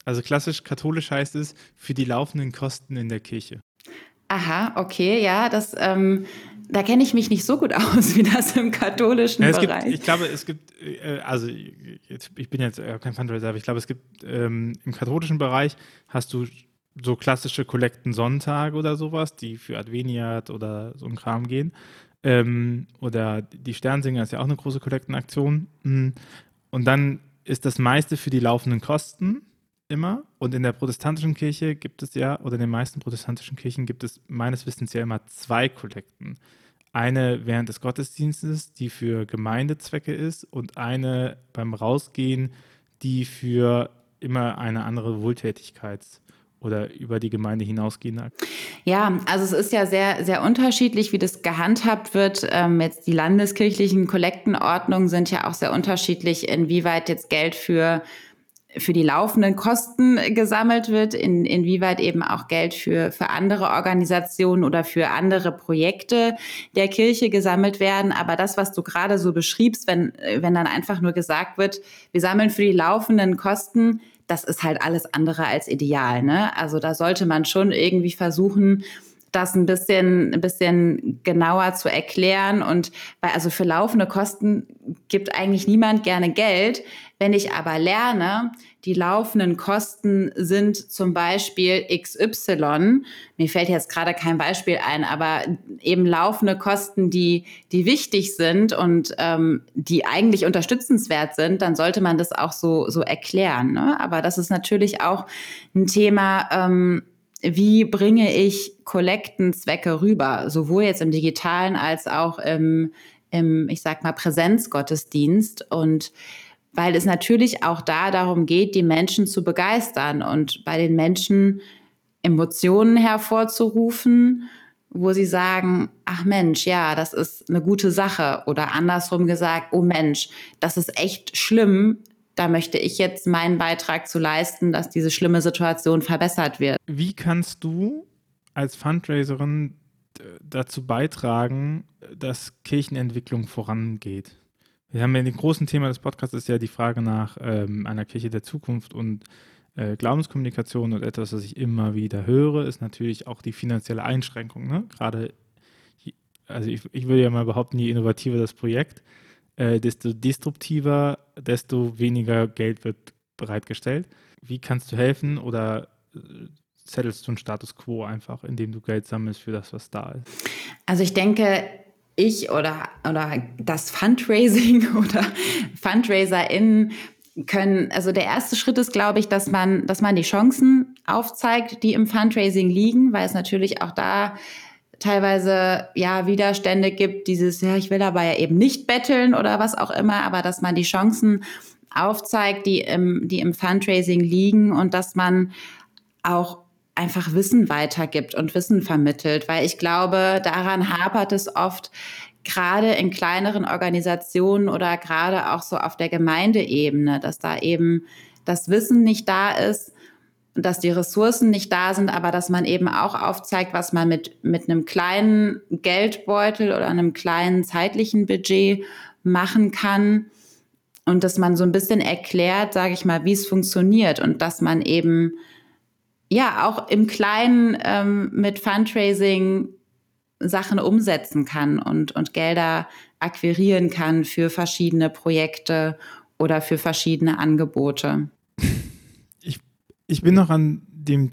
Also klassisch katholisch heißt es für die laufenden Kosten in der Kirche. Aha, okay, ja, das, ähm, da kenne ich mich nicht so gut aus, wie das im katholischen ja, Bereich. Gibt, ich glaube, es gibt, äh, also jetzt, ich bin jetzt kein Fundraiser, aber ich glaube, es gibt ähm, im katholischen Bereich hast du so klassische Kollekten Sonntage oder sowas, die für Adveniat oder so ein Kram gehen. Ähm, oder die Sternsinger ist ja auch eine große Kollektenaktion. Mm. Und dann ist das meiste für die laufenden Kosten immer. Und in der protestantischen Kirche gibt es ja, oder in den meisten protestantischen Kirchen gibt es meines Wissens ja immer zwei Kollekten. Eine während des Gottesdienstes, die für Gemeindezwecke ist, und eine beim Rausgehen, die für immer eine andere Wohltätigkeits- oder über die Gemeinde hinausgehen? Ja, also es ist ja sehr, sehr unterschiedlich, wie das gehandhabt wird. Ähm, jetzt die landeskirchlichen Kollektenordnungen sind ja auch sehr unterschiedlich, inwieweit jetzt Geld für für die laufenden Kosten gesammelt wird, in, inwieweit eben auch Geld für, für andere Organisationen oder für andere Projekte der Kirche gesammelt werden. Aber das, was du gerade so beschriebst, wenn, wenn dann einfach nur gesagt wird, wir sammeln für die laufenden Kosten, das ist halt alles andere als ideal. Ne? Also da sollte man schon irgendwie versuchen, das ein bisschen, ein bisschen genauer zu erklären. Und weil also für laufende Kosten gibt eigentlich niemand gerne Geld. Wenn ich aber lerne, die laufenden Kosten sind zum Beispiel XY, mir fällt jetzt gerade kein Beispiel ein, aber eben laufende Kosten, die, die wichtig sind und ähm, die eigentlich unterstützenswert sind, dann sollte man das auch so, so erklären. Ne? Aber das ist natürlich auch ein Thema, ähm, wie bringe ich Kollektenzwecke rüber, sowohl jetzt im digitalen als auch im, im ich sag mal, Präsenzgottesdienst und weil es natürlich auch da darum geht, die Menschen zu begeistern und bei den Menschen Emotionen hervorzurufen, wo sie sagen, ach Mensch, ja, das ist eine gute Sache oder andersrum gesagt, oh Mensch, das ist echt schlimm, da möchte ich jetzt meinen Beitrag zu leisten, dass diese schlimme Situation verbessert wird. Wie kannst du als Fundraiserin dazu beitragen, dass Kirchenentwicklung vorangeht? Wir haben ja den großen Thema des Podcasts ist ja die Frage nach ähm, einer Kirche der Zukunft und äh, Glaubenskommunikation und etwas, was ich immer wieder höre, ist natürlich auch die finanzielle Einschränkung. Ne? Gerade, also ich, ich würde ja mal behaupten, je innovativer das Projekt, äh, desto destruktiver, desto weniger Geld wird bereitgestellt. Wie kannst du helfen oder äh, zettelst du einen Status quo einfach, indem du Geld sammelst für das, was da ist? Also ich denke, ich oder, oder das Fundraising oder FundraiserInnen können, also der erste Schritt ist, glaube ich, dass man, dass man die Chancen aufzeigt, die im Fundraising liegen, weil es natürlich auch da teilweise ja Widerstände gibt, dieses, ja, ich will aber ja eben nicht betteln oder was auch immer, aber dass man die Chancen aufzeigt, die im, die im Fundraising liegen und dass man auch einfach Wissen weitergibt und Wissen vermittelt, weil ich glaube, daran hapert es oft, gerade in kleineren Organisationen oder gerade auch so auf der Gemeindeebene, dass da eben das Wissen nicht da ist dass die Ressourcen nicht da sind, aber dass man eben auch aufzeigt, was man mit, mit einem kleinen Geldbeutel oder einem kleinen zeitlichen Budget machen kann. Und dass man so ein bisschen erklärt, sage ich mal, wie es funktioniert und dass man eben ja auch im Kleinen ähm, mit Fundraising Sachen umsetzen kann und, und Gelder akquirieren kann für verschiedene Projekte oder für verschiedene Angebote ich bin noch an dem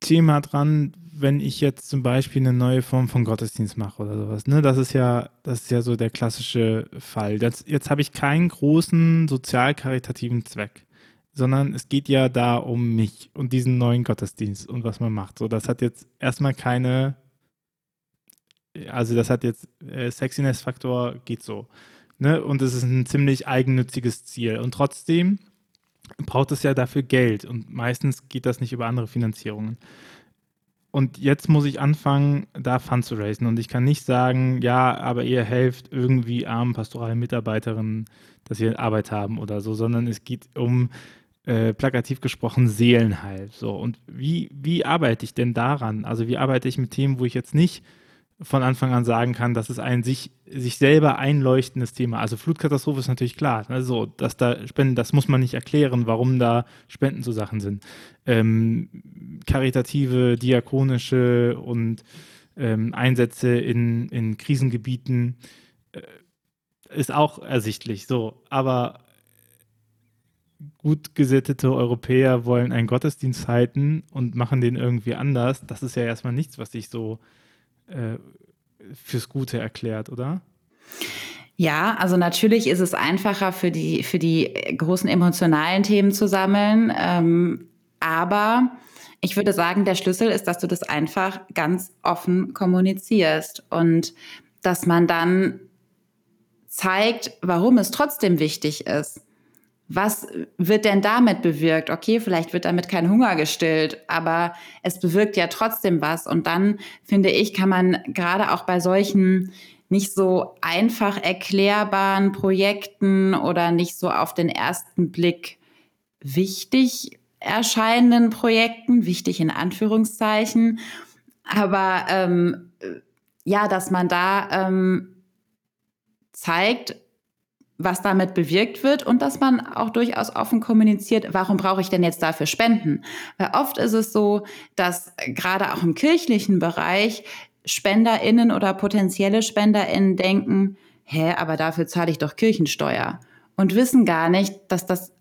Thema dran, wenn ich jetzt zum Beispiel eine neue Form von Gottesdienst mache oder sowas. Ne? Das ist ja, das ist ja so der klassische Fall. Das, jetzt habe ich keinen großen sozial-karitativen Zweck, sondern es geht ja da um mich und diesen neuen Gottesdienst und was man macht. So, das hat jetzt erstmal keine, also das hat jetzt äh, Sexiness-Faktor geht so. Ne? Und es ist ein ziemlich eigennütziges Ziel. Und trotzdem braucht es ja dafür Geld. Und meistens geht das nicht über andere Finanzierungen. Und jetzt muss ich anfangen, da Fund zu raisen. Und ich kann nicht sagen, ja, aber ihr helft irgendwie armen pastoralen Mitarbeiterinnen, dass sie Arbeit haben oder so, sondern es geht um äh, plakativ gesprochen Seelenheil. So, und wie, wie arbeite ich denn daran? Also wie arbeite ich mit Themen, wo ich jetzt nicht von Anfang an sagen kann, das ist ein sich, sich selber einleuchtendes Thema. Also Flutkatastrophe ist natürlich klar. Also, dass da Spenden, das muss man nicht erklären, warum da Spenden zu Sachen sind. Ähm, karitative, diakonische und ähm, Einsätze in, in Krisengebieten äh, ist auch ersichtlich. So, aber gut gesittete Europäer wollen einen Gottesdienst halten und machen den irgendwie anders. Das ist ja erstmal nichts, was sich so äh, fürs Gute erklärt, oder? Ja, also natürlich ist es einfacher für die, für die großen emotionalen Themen zu sammeln. Ähm, aber ich würde sagen, der Schlüssel ist, dass du das einfach ganz offen kommunizierst und dass man dann zeigt, warum es trotzdem wichtig ist was wird denn damit bewirkt? Okay, vielleicht wird damit kein Hunger gestillt, aber es bewirkt ja trotzdem was. Und dann, finde ich, kann man gerade auch bei solchen nicht so einfach erklärbaren Projekten oder nicht so auf den ersten Blick wichtig erscheinenden Projekten, wichtig in Anführungszeichen, aber ähm, ja, dass man da ähm, zeigt, was damit bewirkt wird und dass man auch durchaus offen kommuniziert, warum brauche ich denn jetzt dafür Spenden? Weil oft ist es so, dass gerade auch im kirchlichen Bereich SpenderInnen oder potenzielle SpenderInnen denken, hä, aber dafür zahle ich doch Kirchensteuer und wissen gar nicht, dass das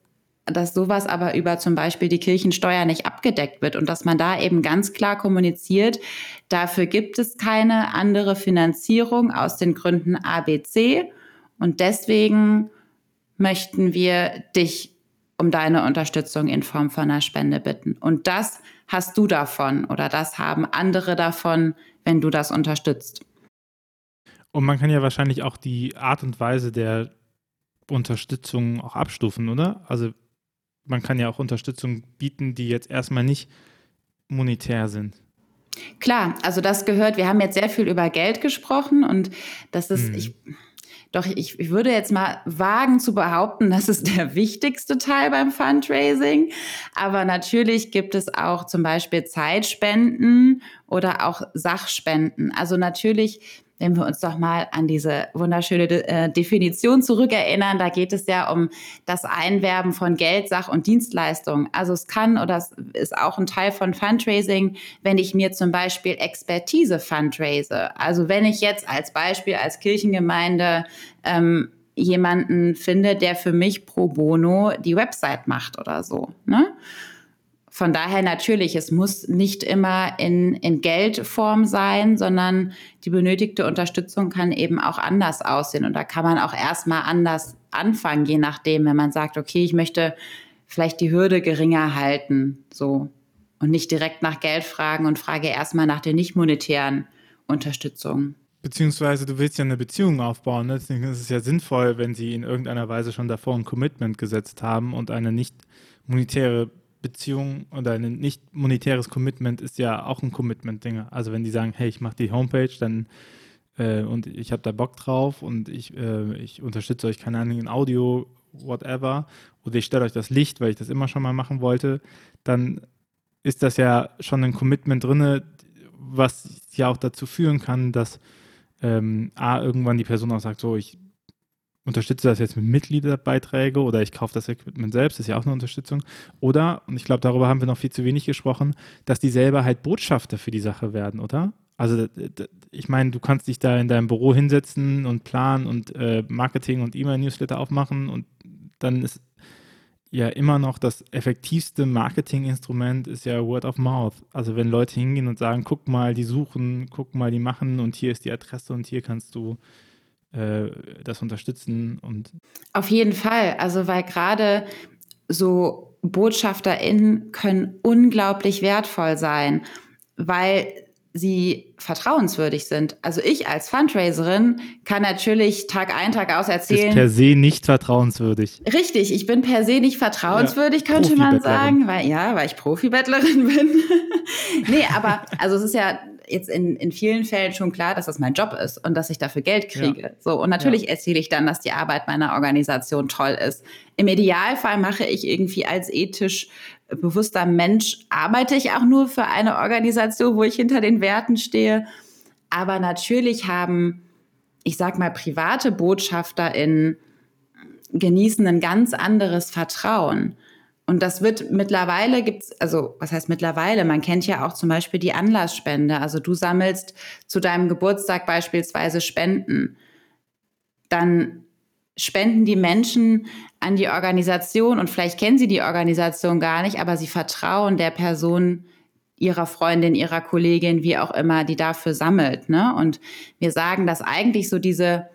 dass sowas aber über zum Beispiel die Kirchensteuer nicht abgedeckt wird und dass man da eben ganz klar kommuniziert, dafür gibt es keine andere Finanzierung aus den Gründen ABC und deswegen möchten wir dich um deine Unterstützung in Form von einer Spende bitten. Und das hast du davon oder das haben andere davon, wenn du das unterstützt. Und man kann ja wahrscheinlich auch die Art und Weise der Unterstützung auch abstufen, oder? Also man kann ja auch Unterstützung bieten, die jetzt erstmal nicht monetär sind. Klar, also das gehört, wir haben jetzt sehr viel über Geld gesprochen und das ist, hm. ich doch ich, ich würde jetzt mal wagen zu behaupten, das ist der wichtigste Teil beim Fundraising. Aber natürlich gibt es auch zum Beispiel Zeitspenden oder auch Sachspenden. Also natürlich wenn wir uns doch mal an diese wunderschöne äh, Definition zurückerinnern, da geht es ja um das Einwerben von Geld, Sach- und Dienstleistungen. Also es kann oder es ist auch ein Teil von Fundraising, wenn ich mir zum Beispiel Expertise fundraise. Also wenn ich jetzt als Beispiel als Kirchengemeinde ähm, jemanden finde, der für mich pro bono die Website macht oder so. Ne? Von daher natürlich, es muss nicht immer in, in Geldform sein, sondern die benötigte Unterstützung kann eben auch anders aussehen. Und da kann man auch erstmal anders anfangen, je nachdem, wenn man sagt, okay, ich möchte vielleicht die Hürde geringer halten, so. Und nicht direkt nach Geld fragen und frage erstmal nach der nicht monetären Unterstützung. Beziehungsweise du willst ja eine Beziehung aufbauen. Ne? Deswegen ist es ja sinnvoll, wenn sie in irgendeiner Weise schon davor ein Commitment gesetzt haben und eine nicht monetäre Beziehung oder ein nicht monetäres Commitment ist ja auch ein Commitment-Ding. Also wenn die sagen, hey, ich mache die Homepage, dann äh, und ich habe da Bock drauf und ich, äh, ich unterstütze euch, keine Ahnung, in Audio, whatever, oder ich stelle euch das Licht, weil ich das immer schon mal machen wollte, dann ist das ja schon ein Commitment drin, was ja auch dazu führen kann, dass ähm, A, irgendwann die Person auch sagt, so, ich unterstütze das jetzt mit Mitgliederbeiträge oder ich kaufe das Equipment selbst, das ist ja auch eine Unterstützung. Oder, und ich glaube, darüber haben wir noch viel zu wenig gesprochen, dass die selber halt Botschafter für die Sache werden, oder? Also ich meine, du kannst dich da in deinem Büro hinsetzen und planen und äh, Marketing und E-Mail-Newsletter aufmachen und dann ist ja immer noch das effektivste Marketinginstrument ist ja Word of Mouth. Also wenn Leute hingehen und sagen, guck mal, die suchen, guck mal, die machen und hier ist die Adresse und hier kannst du äh, das unterstützen und auf jeden Fall, also weil gerade so BotschafterInnen können unglaublich wertvoll sein, weil sie vertrauenswürdig sind. Also ich als Fundraiserin kann natürlich Tag ein, Tag aus erzählen. Ist per se nicht vertrauenswürdig. Richtig, ich bin per se nicht vertrauenswürdig, ja, könnte man sagen, weil ja, weil ich Profibettlerin bin. nee, aber also es ist ja jetzt in, in vielen Fällen schon klar, dass das mein Job ist und dass ich dafür Geld kriege. Ja. So, und natürlich ja. erzähle ich dann, dass die Arbeit meiner Organisation toll ist. Im Idealfall mache ich irgendwie als ethisch bewusster Mensch, arbeite ich auch nur für eine Organisation, wo ich hinter den Werten stehe. Aber natürlich haben, ich sag mal, private BotschafterInnen genießen ein ganz anderes Vertrauen. Und das wird mittlerweile gibt's, also was heißt mittlerweile? Man kennt ja auch zum Beispiel die Anlassspende. Also du sammelst zu deinem Geburtstag beispielsweise Spenden. Dann spenden die Menschen an die Organisation und vielleicht kennen sie die Organisation gar nicht, aber sie vertrauen der Person ihrer Freundin, ihrer Kollegin, wie auch immer, die dafür sammelt. Ne? Und wir sagen, dass eigentlich so diese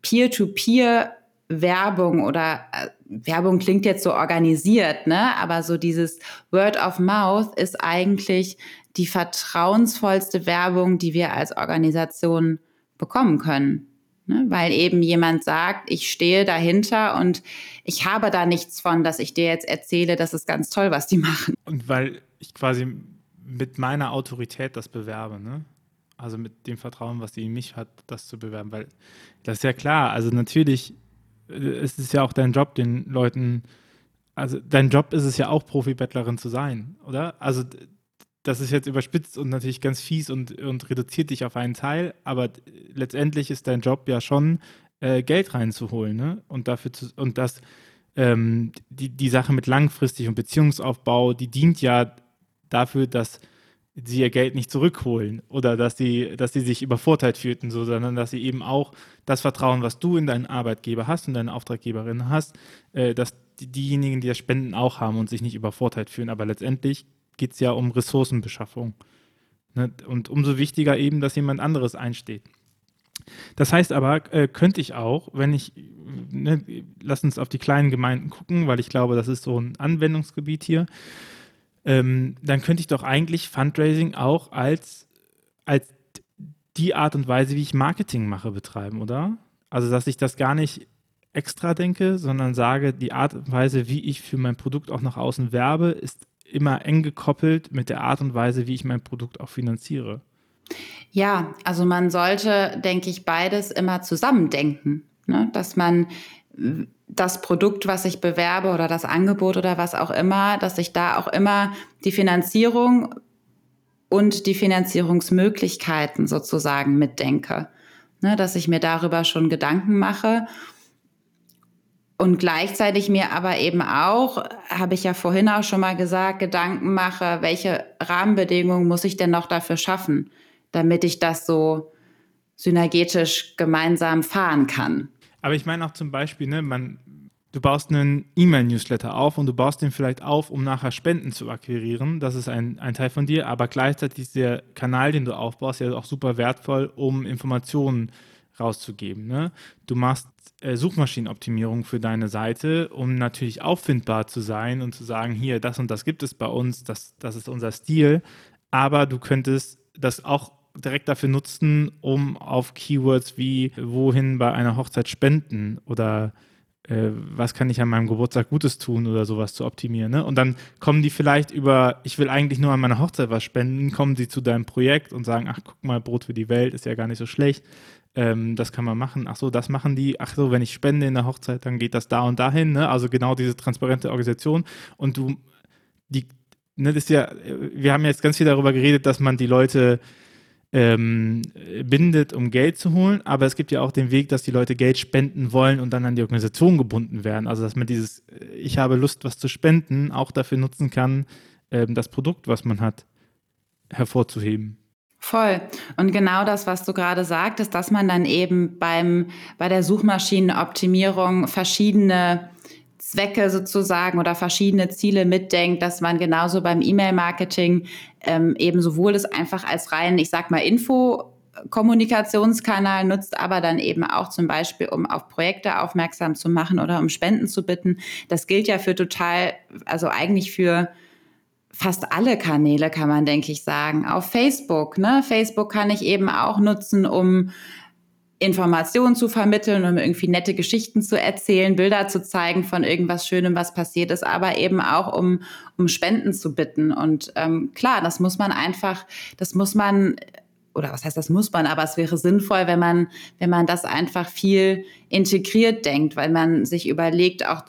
Peer-to-Peer Werbung oder äh, Werbung klingt jetzt so organisiert, ne? Aber so dieses Word of Mouth ist eigentlich die vertrauensvollste Werbung, die wir als Organisation bekommen können. Ne? Weil eben jemand sagt, ich stehe dahinter und ich habe da nichts von, dass ich dir jetzt erzähle, das ist ganz toll, was die machen. Und weil ich quasi mit meiner Autorität das bewerbe, ne? Also mit dem Vertrauen, was die in mich hat, das zu bewerben, weil das ist ja klar. Also natürlich es ist ja auch dein Job, den Leuten, also dein Job ist es ja auch, Profi-Bettlerin zu sein, oder? Also das ist jetzt überspitzt und natürlich ganz fies und, und reduziert dich auf einen Teil, aber letztendlich ist dein Job ja schon, äh, Geld reinzuholen, ne? Und dafür zu, und das, ähm, die, die Sache mit langfristig und Beziehungsaufbau, die dient ja dafür, dass sie ihr Geld nicht zurückholen oder dass sie, dass sie sich übervorteilt fühlten, so, sondern dass sie eben auch das Vertrauen, was du in deinen Arbeitgeber hast und deine Auftraggeberin hast, äh, dass die, diejenigen, die das spenden, auch haben und sich nicht übervorteilt fühlen. Aber letztendlich geht es ja um Ressourcenbeschaffung. Ne? Und umso wichtiger eben, dass jemand anderes einsteht. Das heißt aber, äh, könnte ich auch, wenn ich, ne, lass uns auf die kleinen Gemeinden gucken, weil ich glaube, das ist so ein Anwendungsgebiet hier ähm, dann könnte ich doch eigentlich Fundraising auch als, als die Art und Weise, wie ich Marketing mache, betreiben, oder? Also, dass ich das gar nicht extra denke, sondern sage, die Art und Weise, wie ich für mein Produkt auch nach außen werbe, ist immer eng gekoppelt mit der Art und Weise, wie ich mein Produkt auch finanziere. Ja, also man sollte, denke ich, beides immer zusammendenken. Ne? Dass man das Produkt, was ich bewerbe oder das Angebot oder was auch immer, dass ich da auch immer die Finanzierung und die Finanzierungsmöglichkeiten sozusagen mitdenke. Ne, dass ich mir darüber schon Gedanken mache und gleichzeitig mir aber eben auch, habe ich ja vorhin auch schon mal gesagt, Gedanken mache, welche Rahmenbedingungen muss ich denn noch dafür schaffen, damit ich das so synergetisch gemeinsam fahren kann. Aber ich meine auch zum Beispiel, ne, man, du baust einen E-Mail-Newsletter auf und du baust den vielleicht auf, um nachher Spenden zu akquirieren. Das ist ein, ein Teil von dir, aber gleichzeitig ist der Kanal, den du aufbaust, ja auch super wertvoll, um Informationen rauszugeben. Ne? Du machst äh, Suchmaschinenoptimierung für deine Seite, um natürlich auffindbar zu sein und zu sagen, hier, das und das gibt es bei uns, das, das ist unser Stil, aber du könntest das auch direkt dafür nutzen, um auf Keywords wie wohin bei einer Hochzeit spenden oder äh, was kann ich an meinem Geburtstag Gutes tun oder sowas zu optimieren. Ne? Und dann kommen die vielleicht über, ich will eigentlich nur an meiner Hochzeit was spenden, kommen sie zu deinem Projekt und sagen, ach guck mal, Brot für die Welt ist ja gar nicht so schlecht. Ähm, das kann man machen. Ach so, das machen die. Ach so, wenn ich spende in der Hochzeit, dann geht das da und dahin. Ne? Also genau diese transparente Organisation. Und du, die, ne, das ist ja, wir haben jetzt ganz viel darüber geredet, dass man die Leute ähm, bindet, um Geld zu holen, aber es gibt ja auch den Weg, dass die Leute Geld spenden wollen und dann an die Organisation gebunden werden. Also dass man dieses, äh, ich habe Lust, was zu spenden, auch dafür nutzen kann, ähm, das Produkt, was man hat, hervorzuheben. Voll. Und genau das, was du gerade sagtest, dass man dann eben beim, bei der Suchmaschinenoptimierung verschiedene Zwecke sozusagen oder verschiedene Ziele mitdenkt, dass man genauso beim E-Mail-Marketing ähm, eben sowohl es einfach als rein, ich sag mal, Info Kommunikationskanal nutzt, aber dann eben auch zum Beispiel, um auf Projekte aufmerksam zu machen oder um Spenden zu bitten. Das gilt ja für total, also eigentlich für fast alle Kanäle, kann man, denke ich, sagen. Auf Facebook. Ne? Facebook kann ich eben auch nutzen, um Informationen zu vermitteln, um irgendwie nette Geschichten zu erzählen, Bilder zu zeigen von irgendwas Schönem, was passiert ist, aber eben auch um, um Spenden zu bitten. Und ähm, klar, das muss man einfach, das muss man oder was heißt das muss man, aber es wäre sinnvoll, wenn man, wenn man das einfach viel integriert denkt, weil man sich überlegt, auch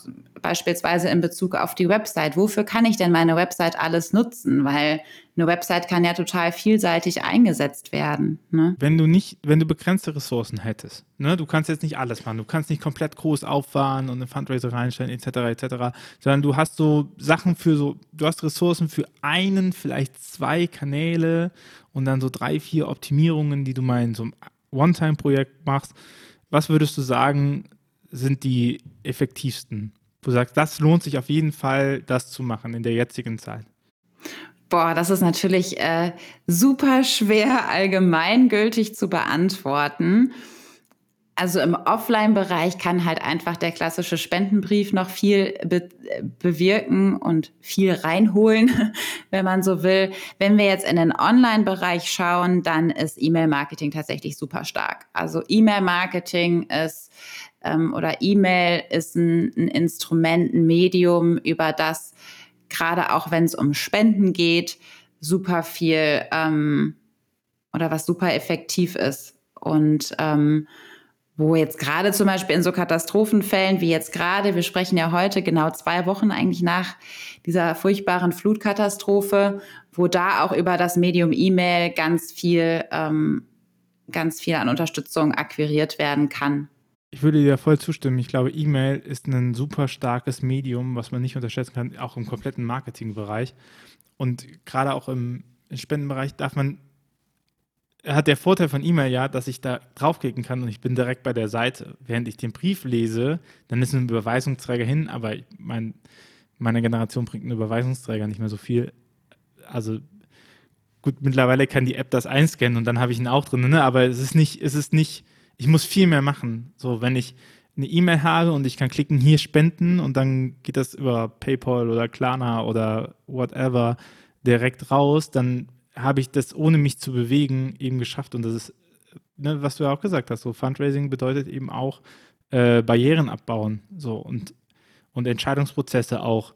beispielsweise in Bezug auf die Website, wofür kann ich denn meine Website alles nutzen? Weil eine Website kann ja total vielseitig eingesetzt werden. Ne? Wenn du nicht, wenn du begrenzte Ressourcen hättest, ne, du kannst jetzt nicht alles machen, du kannst nicht komplett groß auffahren und eine Fundraiser reinstellen, etc., etc., sondern du hast so Sachen für so, du hast Ressourcen für einen, vielleicht zwei Kanäle und dann so drei, vier Optimierungen, die du mal in so einem One-Time-Projekt machst. Was würdest du sagen, sind die effektivsten? Wo du sagst, das lohnt sich auf jeden Fall, das zu machen in der jetzigen Zeit. Boah, das ist natürlich äh, super schwer allgemeingültig zu beantworten. Also im Offline-Bereich kann halt einfach der klassische Spendenbrief noch viel be bewirken und viel reinholen, wenn man so will. Wenn wir jetzt in den Online-Bereich schauen, dann ist E-Mail-Marketing tatsächlich super stark. Also E-Mail-Marketing ist ähm, oder E-Mail ist ein, ein Instrument, ein Medium, über das gerade auch wenn es um Spenden geht, super viel ähm, oder was super effektiv ist. Und ähm, wo jetzt gerade zum Beispiel in so Katastrophenfällen wie jetzt gerade, wir sprechen ja heute genau zwei Wochen eigentlich nach dieser furchtbaren Flutkatastrophe, wo da auch über das Medium E-Mail ganz viel, ähm, ganz viel an Unterstützung akquiriert werden kann. Ich würde dir voll zustimmen. Ich glaube, E-Mail ist ein super starkes Medium, was man nicht unterschätzen kann, auch im kompletten Marketingbereich. Und gerade auch im Spendenbereich darf man hat der Vorteil von E-Mail ja, dass ich da draufklicken kann und ich bin direkt bei der Seite. Während ich den Brief lese, dann ist ein Überweisungsträger hin, aber mein, meine Generation bringt einen Überweisungsträger nicht mehr so viel. Also gut, mittlerweile kann die App das einscannen und dann habe ich ihn auch drin, ne? aber es ist nicht, es ist nicht, ich muss viel mehr machen. So, wenn ich eine E-Mail habe und ich kann klicken, hier spenden und dann geht das über PayPal oder Klarna oder whatever direkt raus, dann habe ich das ohne mich zu bewegen eben geschafft. Und das ist, ne, was du ja auch gesagt hast, so Fundraising bedeutet eben auch äh, Barrieren abbauen so und, und Entscheidungsprozesse auch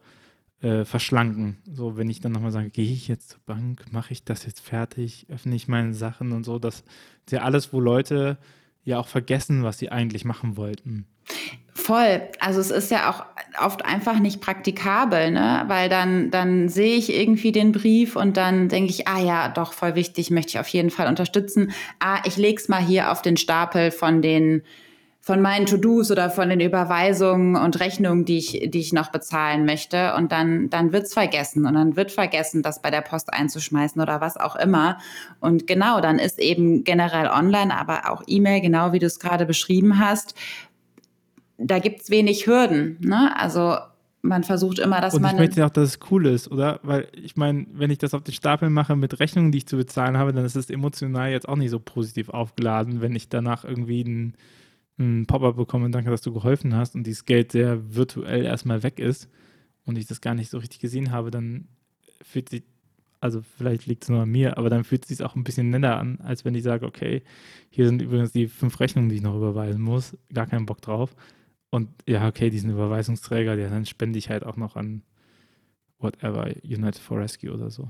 äh, verschlanken. So, wenn ich dann nochmal sage, gehe ich jetzt zur Bank, mache ich das jetzt fertig, öffne ich meine Sachen und so, das ist ja alles, wo Leute ja auch vergessen, was sie eigentlich machen wollten. Voll. Also es ist ja auch oft einfach nicht praktikabel, ne? Weil dann, dann sehe ich irgendwie den Brief und dann denke ich, ah ja, doch, voll wichtig, möchte ich auf jeden Fall unterstützen. Ah, ich lege es mal hier auf den Stapel von den von meinen To-Dos oder von den Überweisungen und Rechnungen, die ich, die ich noch bezahlen möchte. Und dann, dann wird's vergessen. Und dann wird vergessen, das bei der Post einzuschmeißen oder was auch immer. Und genau, dann ist eben generell online, aber auch E-Mail, genau wie du es gerade beschrieben hast, da gibt es wenig Hürden. Ne? Also man versucht immer, dass und man. Ich möchte auch, dass es cool ist, oder? Weil ich meine, wenn ich das auf den Stapel mache mit Rechnungen, die ich zu bezahlen habe, dann ist es emotional jetzt auch nicht so positiv aufgeladen, wenn ich danach irgendwie ein, ein Pop-up bekomme, danke, dass du geholfen hast und dieses Geld sehr virtuell erstmal weg ist und ich das gar nicht so richtig gesehen habe, dann fühlt sich, also vielleicht liegt es nur an mir, aber dann fühlt es sich auch ein bisschen netter an, als wenn ich sage, okay, hier sind übrigens die fünf Rechnungen, die ich noch überweisen muss, gar keinen Bock drauf. Und ja, okay, diesen Überweisungsträger, der dann spende ich halt auch noch an whatever, United for Rescue oder so.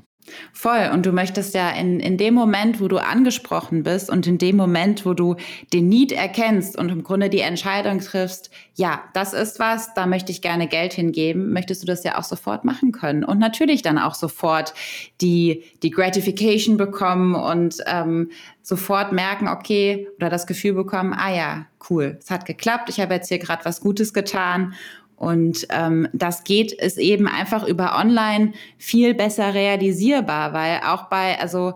Voll. Und du möchtest ja in, in dem Moment, wo du angesprochen bist und in dem Moment, wo du den Need erkennst und im Grunde die Entscheidung triffst, ja, das ist was, da möchte ich gerne Geld hingeben, möchtest du das ja auch sofort machen können. Und natürlich dann auch sofort die, die Gratification bekommen und ähm, sofort merken, okay, oder das Gefühl bekommen, ah ja, cool, es hat geklappt, ich habe jetzt hier gerade was Gutes getan und ähm, das geht, ist eben einfach über online viel besser realisierbar, weil auch bei, also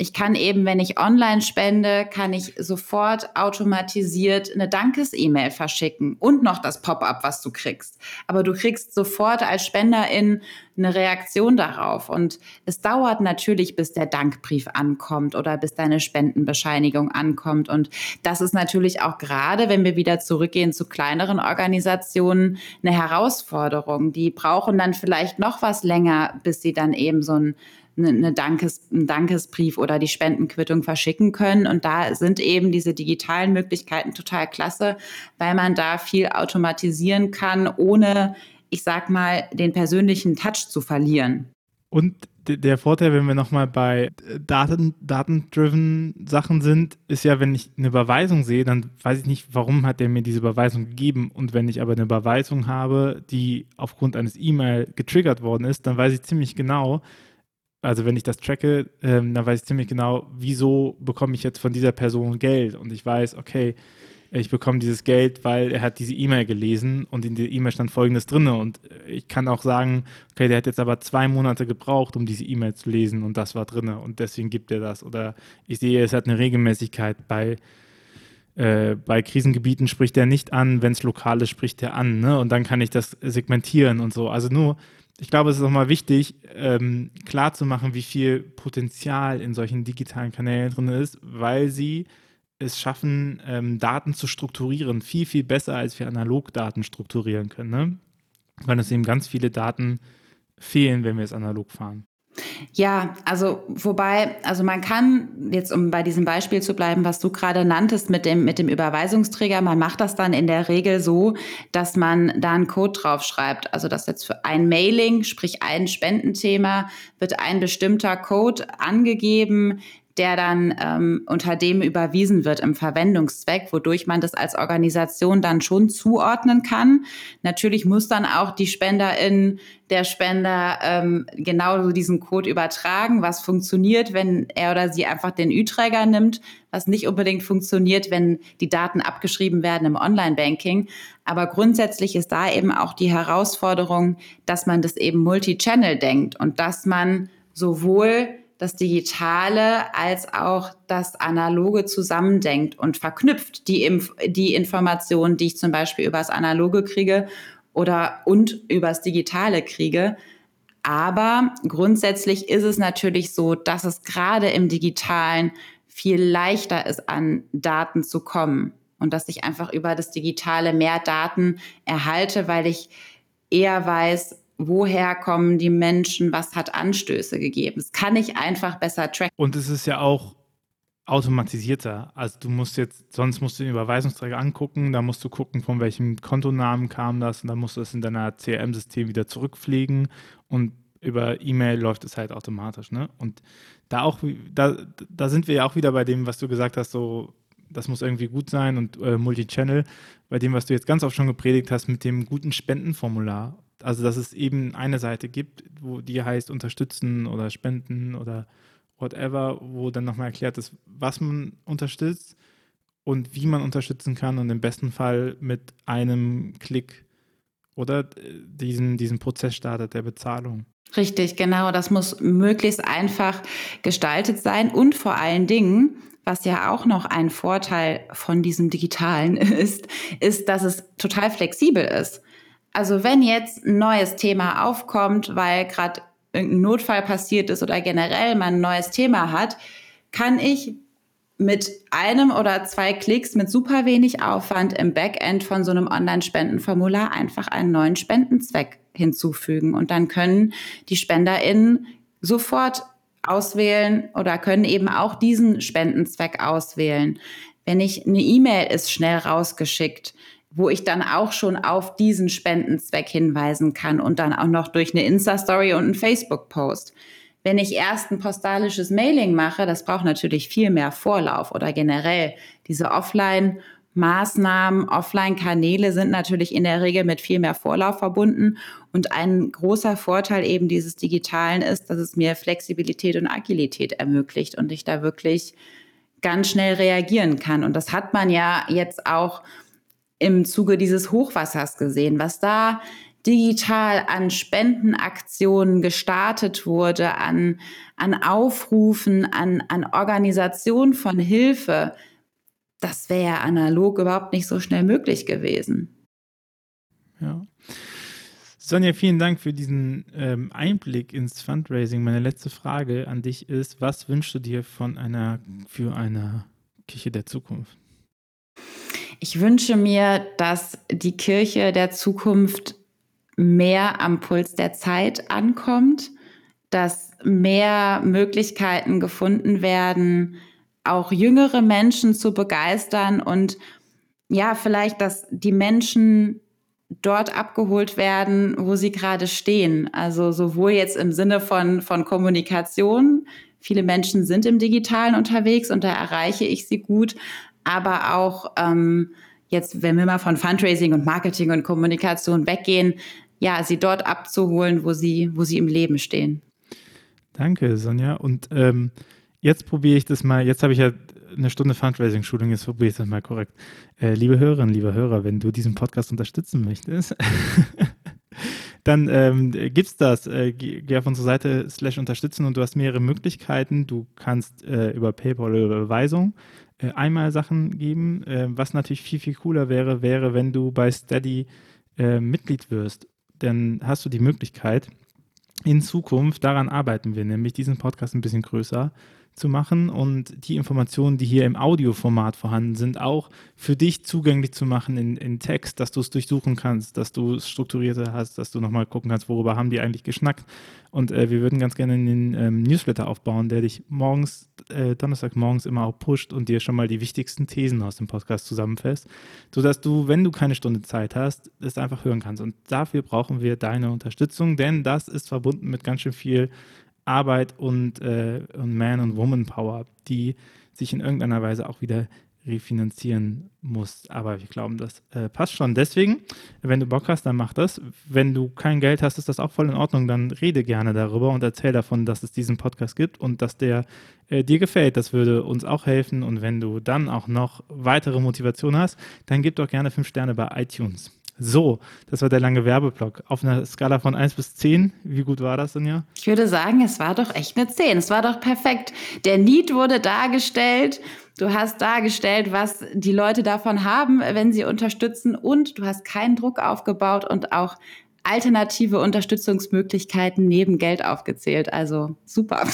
Ich kann eben, wenn ich online spende, kann ich sofort automatisiert eine Dankes-E-Mail verschicken und noch das Pop-up, was du kriegst. Aber du kriegst sofort als Spenderin eine Reaktion darauf. Und es dauert natürlich, bis der Dankbrief ankommt oder bis deine Spendenbescheinigung ankommt. Und das ist natürlich auch gerade, wenn wir wieder zurückgehen zu kleineren Organisationen, eine Herausforderung. Die brauchen dann vielleicht noch was länger, bis sie dann eben so ein eine Dankes, einen Dankesbrief oder die Spendenquittung verschicken können. Und da sind eben diese digitalen Möglichkeiten total klasse, weil man da viel automatisieren kann, ohne, ich sag mal, den persönlichen Touch zu verlieren. Und der Vorteil, wenn wir nochmal bei Daten, datendriven Sachen sind, ist ja, wenn ich eine Überweisung sehe, dann weiß ich nicht, warum hat der mir diese Überweisung gegeben. Und wenn ich aber eine Überweisung habe, die aufgrund eines E-Mail getriggert worden ist, dann weiß ich ziemlich genau, also wenn ich das tracke, ähm, dann weiß ich ziemlich genau, wieso bekomme ich jetzt von dieser Person Geld. Und ich weiß, okay, ich bekomme dieses Geld, weil er hat diese E-Mail gelesen und in der E-Mail stand folgendes drin. Und ich kann auch sagen, okay, der hat jetzt aber zwei Monate gebraucht, um diese E-Mail zu lesen und das war drin und deswegen gibt er das. Oder ich sehe, es hat eine Regelmäßigkeit bei äh, bei Krisengebieten spricht er nicht an, wenn es lokal ist, spricht er an. Ne? Und dann kann ich das segmentieren und so. Also nur, ich glaube, es ist auch mal wichtig, ähm, klarzumachen, wie viel Potenzial in solchen digitalen Kanälen drin ist, weil sie es schaffen, ähm, Daten zu strukturieren, viel, viel besser, als wir analog Daten strukturieren können. Ne? Weil es eben ganz viele Daten fehlen, wenn wir es analog fahren. Ja, also wobei, also man kann jetzt, um bei diesem Beispiel zu bleiben, was du gerade nanntest mit dem, mit dem Überweisungsträger, man macht das dann in der Regel so, dass man da einen Code draufschreibt. Also dass jetzt für ein Mailing, sprich ein Spendenthema, wird ein bestimmter Code angegeben, der dann ähm, unter dem überwiesen wird im Verwendungszweck, wodurch man das als Organisation dann schon zuordnen kann. Natürlich muss dann auch die Spenderin, der Spender ähm, genau diesen Code übertragen, was funktioniert, wenn er oder sie einfach den Ü-Träger nimmt, was nicht unbedingt funktioniert, wenn die Daten abgeschrieben werden im Online-Banking. Aber grundsätzlich ist da eben auch die Herausforderung, dass man das eben Multi-Channel denkt und dass man sowohl das Digitale als auch das Analoge zusammendenkt und verknüpft die, Inf die Informationen, die ich zum Beispiel über das Analoge kriege oder und über das Digitale kriege. Aber grundsätzlich ist es natürlich so, dass es gerade im Digitalen viel leichter ist, an Daten zu kommen und dass ich einfach über das Digitale mehr Daten erhalte, weil ich eher weiß, woher kommen die Menschen, was hat Anstöße gegeben. Das kann ich einfach besser tracken. Und es ist ja auch automatisierter. Also du musst jetzt, sonst musst du den Überweisungsträger angucken, da musst du gucken, von welchem Kontonamen kam das und dann musst du es in deiner CRM-System wieder zurückpflegen und über E-Mail läuft es halt automatisch. Ne? Und da auch, da, da sind wir ja auch wieder bei dem, was du gesagt hast, so das muss irgendwie gut sein und äh, Multichannel, bei dem, was du jetzt ganz oft schon gepredigt hast, mit dem guten Spendenformular also dass es eben eine Seite gibt, wo die heißt unterstützen oder spenden oder whatever, wo dann nochmal erklärt ist, was man unterstützt und wie man unterstützen kann und im besten Fall mit einem Klick oder diesen, diesen Prozess startet der Bezahlung. Richtig, genau. Das muss möglichst einfach gestaltet sein und vor allen Dingen, was ja auch noch ein Vorteil von diesem Digitalen ist, ist, dass es total flexibel ist. Also wenn jetzt ein neues Thema aufkommt, weil gerade irgendein Notfall passiert ist oder generell man ein neues Thema hat, kann ich mit einem oder zwei Klicks mit super wenig Aufwand im Backend von so einem Online-Spendenformular einfach einen neuen Spendenzweck hinzufügen. Und dann können die SpenderInnen sofort auswählen oder können eben auch diesen Spendenzweck auswählen. Wenn ich eine E-Mail ist schnell rausgeschickt, wo ich dann auch schon auf diesen Spendenzweck hinweisen kann und dann auch noch durch eine Insta-Story und einen Facebook-Post. Wenn ich erst ein postalisches Mailing mache, das braucht natürlich viel mehr Vorlauf oder generell diese Offline- Maßnahmen, Offline-Kanäle sind natürlich in der Regel mit viel mehr Vorlauf verbunden. Und ein großer Vorteil eben dieses Digitalen ist, dass es mir Flexibilität und Agilität ermöglicht und ich da wirklich ganz schnell reagieren kann. Und das hat man ja jetzt auch im Zuge dieses Hochwassers gesehen, was da digital an Spendenaktionen gestartet wurde, an, an Aufrufen, an, an Organisation von Hilfe, das wäre ja analog überhaupt nicht so schnell möglich gewesen. Ja. Sonja, vielen Dank für diesen ähm, Einblick ins Fundraising. Meine letzte Frage an dich ist: Was wünschst du dir von einer für eine Kirche der Zukunft? Ich wünsche mir, dass die Kirche der Zukunft mehr am Puls der Zeit ankommt, dass mehr Möglichkeiten gefunden werden, auch jüngere Menschen zu begeistern und ja, vielleicht, dass die Menschen dort abgeholt werden, wo sie gerade stehen. Also sowohl jetzt im Sinne von, von Kommunikation. Viele Menschen sind im Digitalen unterwegs und da erreiche ich sie gut. Aber auch ähm, jetzt, wenn wir mal von Fundraising und Marketing und Kommunikation weggehen, ja, sie dort abzuholen, wo sie, wo sie im Leben stehen. Danke, Sonja. Und ähm, jetzt probiere ich das mal. Jetzt habe ich ja eine Stunde Fundraising-Schulung, jetzt probiere ich das mal korrekt. Äh, liebe Hörerinnen, liebe Hörer, wenn du diesen Podcast unterstützen möchtest, dann ähm, gibt's das. Äh, geh, auf unsere Seite slash unterstützen und du hast mehrere Möglichkeiten. Du kannst äh, über PayPal oder Überweisung äh, einmal Sachen geben. Äh, was natürlich viel, viel cooler wäre, wäre, wenn du bei Steady äh, Mitglied wirst. Dann hast du die Möglichkeit, in Zukunft, daran arbeiten wir, nämlich diesen Podcast ein bisschen größer zu machen und die Informationen, die hier im Audioformat vorhanden sind, auch für dich zugänglich zu machen in, in Text, dass du es durchsuchen kannst, dass du es strukturierter hast, dass du nochmal gucken kannst, worüber haben die eigentlich geschnackt. Und äh, wir würden ganz gerne einen ähm, Newsletter aufbauen, der dich morgens, äh, Donnerstagmorgens immer auch pusht und dir schon mal die wichtigsten Thesen aus dem Podcast zusammenfasst, sodass du, wenn du keine Stunde Zeit hast, es einfach hören kannst. Und dafür brauchen wir deine Unterstützung, denn das ist verbunden mit ganz schön viel Arbeit und, äh, und Man- und Woman-Power, die sich in irgendeiner Weise auch wieder refinanzieren muss. Aber wir glauben, das äh, passt schon. Deswegen, wenn du Bock hast, dann mach das. Wenn du kein Geld hast, ist das auch voll in Ordnung. Dann rede gerne darüber und erzähl davon, dass es diesen Podcast gibt und dass der äh, dir gefällt. Das würde uns auch helfen. Und wenn du dann auch noch weitere Motivation hast, dann gib doch gerne fünf Sterne bei iTunes. So, das war der lange Werbeblock. Auf einer Skala von 1 bis 10, wie gut war das denn ja? Ich würde sagen, es war doch echt eine 10. Es war doch perfekt. Der Need wurde dargestellt. Du hast dargestellt, was die Leute davon haben, wenn sie unterstützen. Und du hast keinen Druck aufgebaut und auch alternative Unterstützungsmöglichkeiten neben Geld aufgezählt. Also super.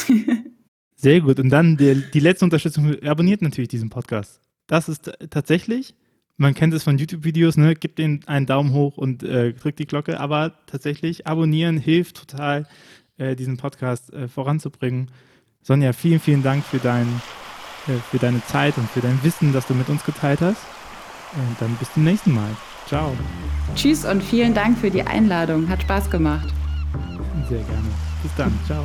Sehr gut. Und dann die, die letzte Unterstützung. Abonniert natürlich diesen Podcast. Das ist tatsächlich man kennt es von YouTube-Videos, ne? Gebt den einen Daumen hoch und äh, drückt die Glocke. Aber tatsächlich, abonnieren hilft total, äh, diesen Podcast äh, voranzubringen. Sonja, vielen, vielen Dank für, dein, äh, für deine Zeit und für dein Wissen, das du mit uns geteilt hast. Und dann bis zum nächsten Mal. Ciao. Tschüss und vielen Dank für die Einladung. Hat Spaß gemacht. Sehr gerne. Bis dann. Ciao.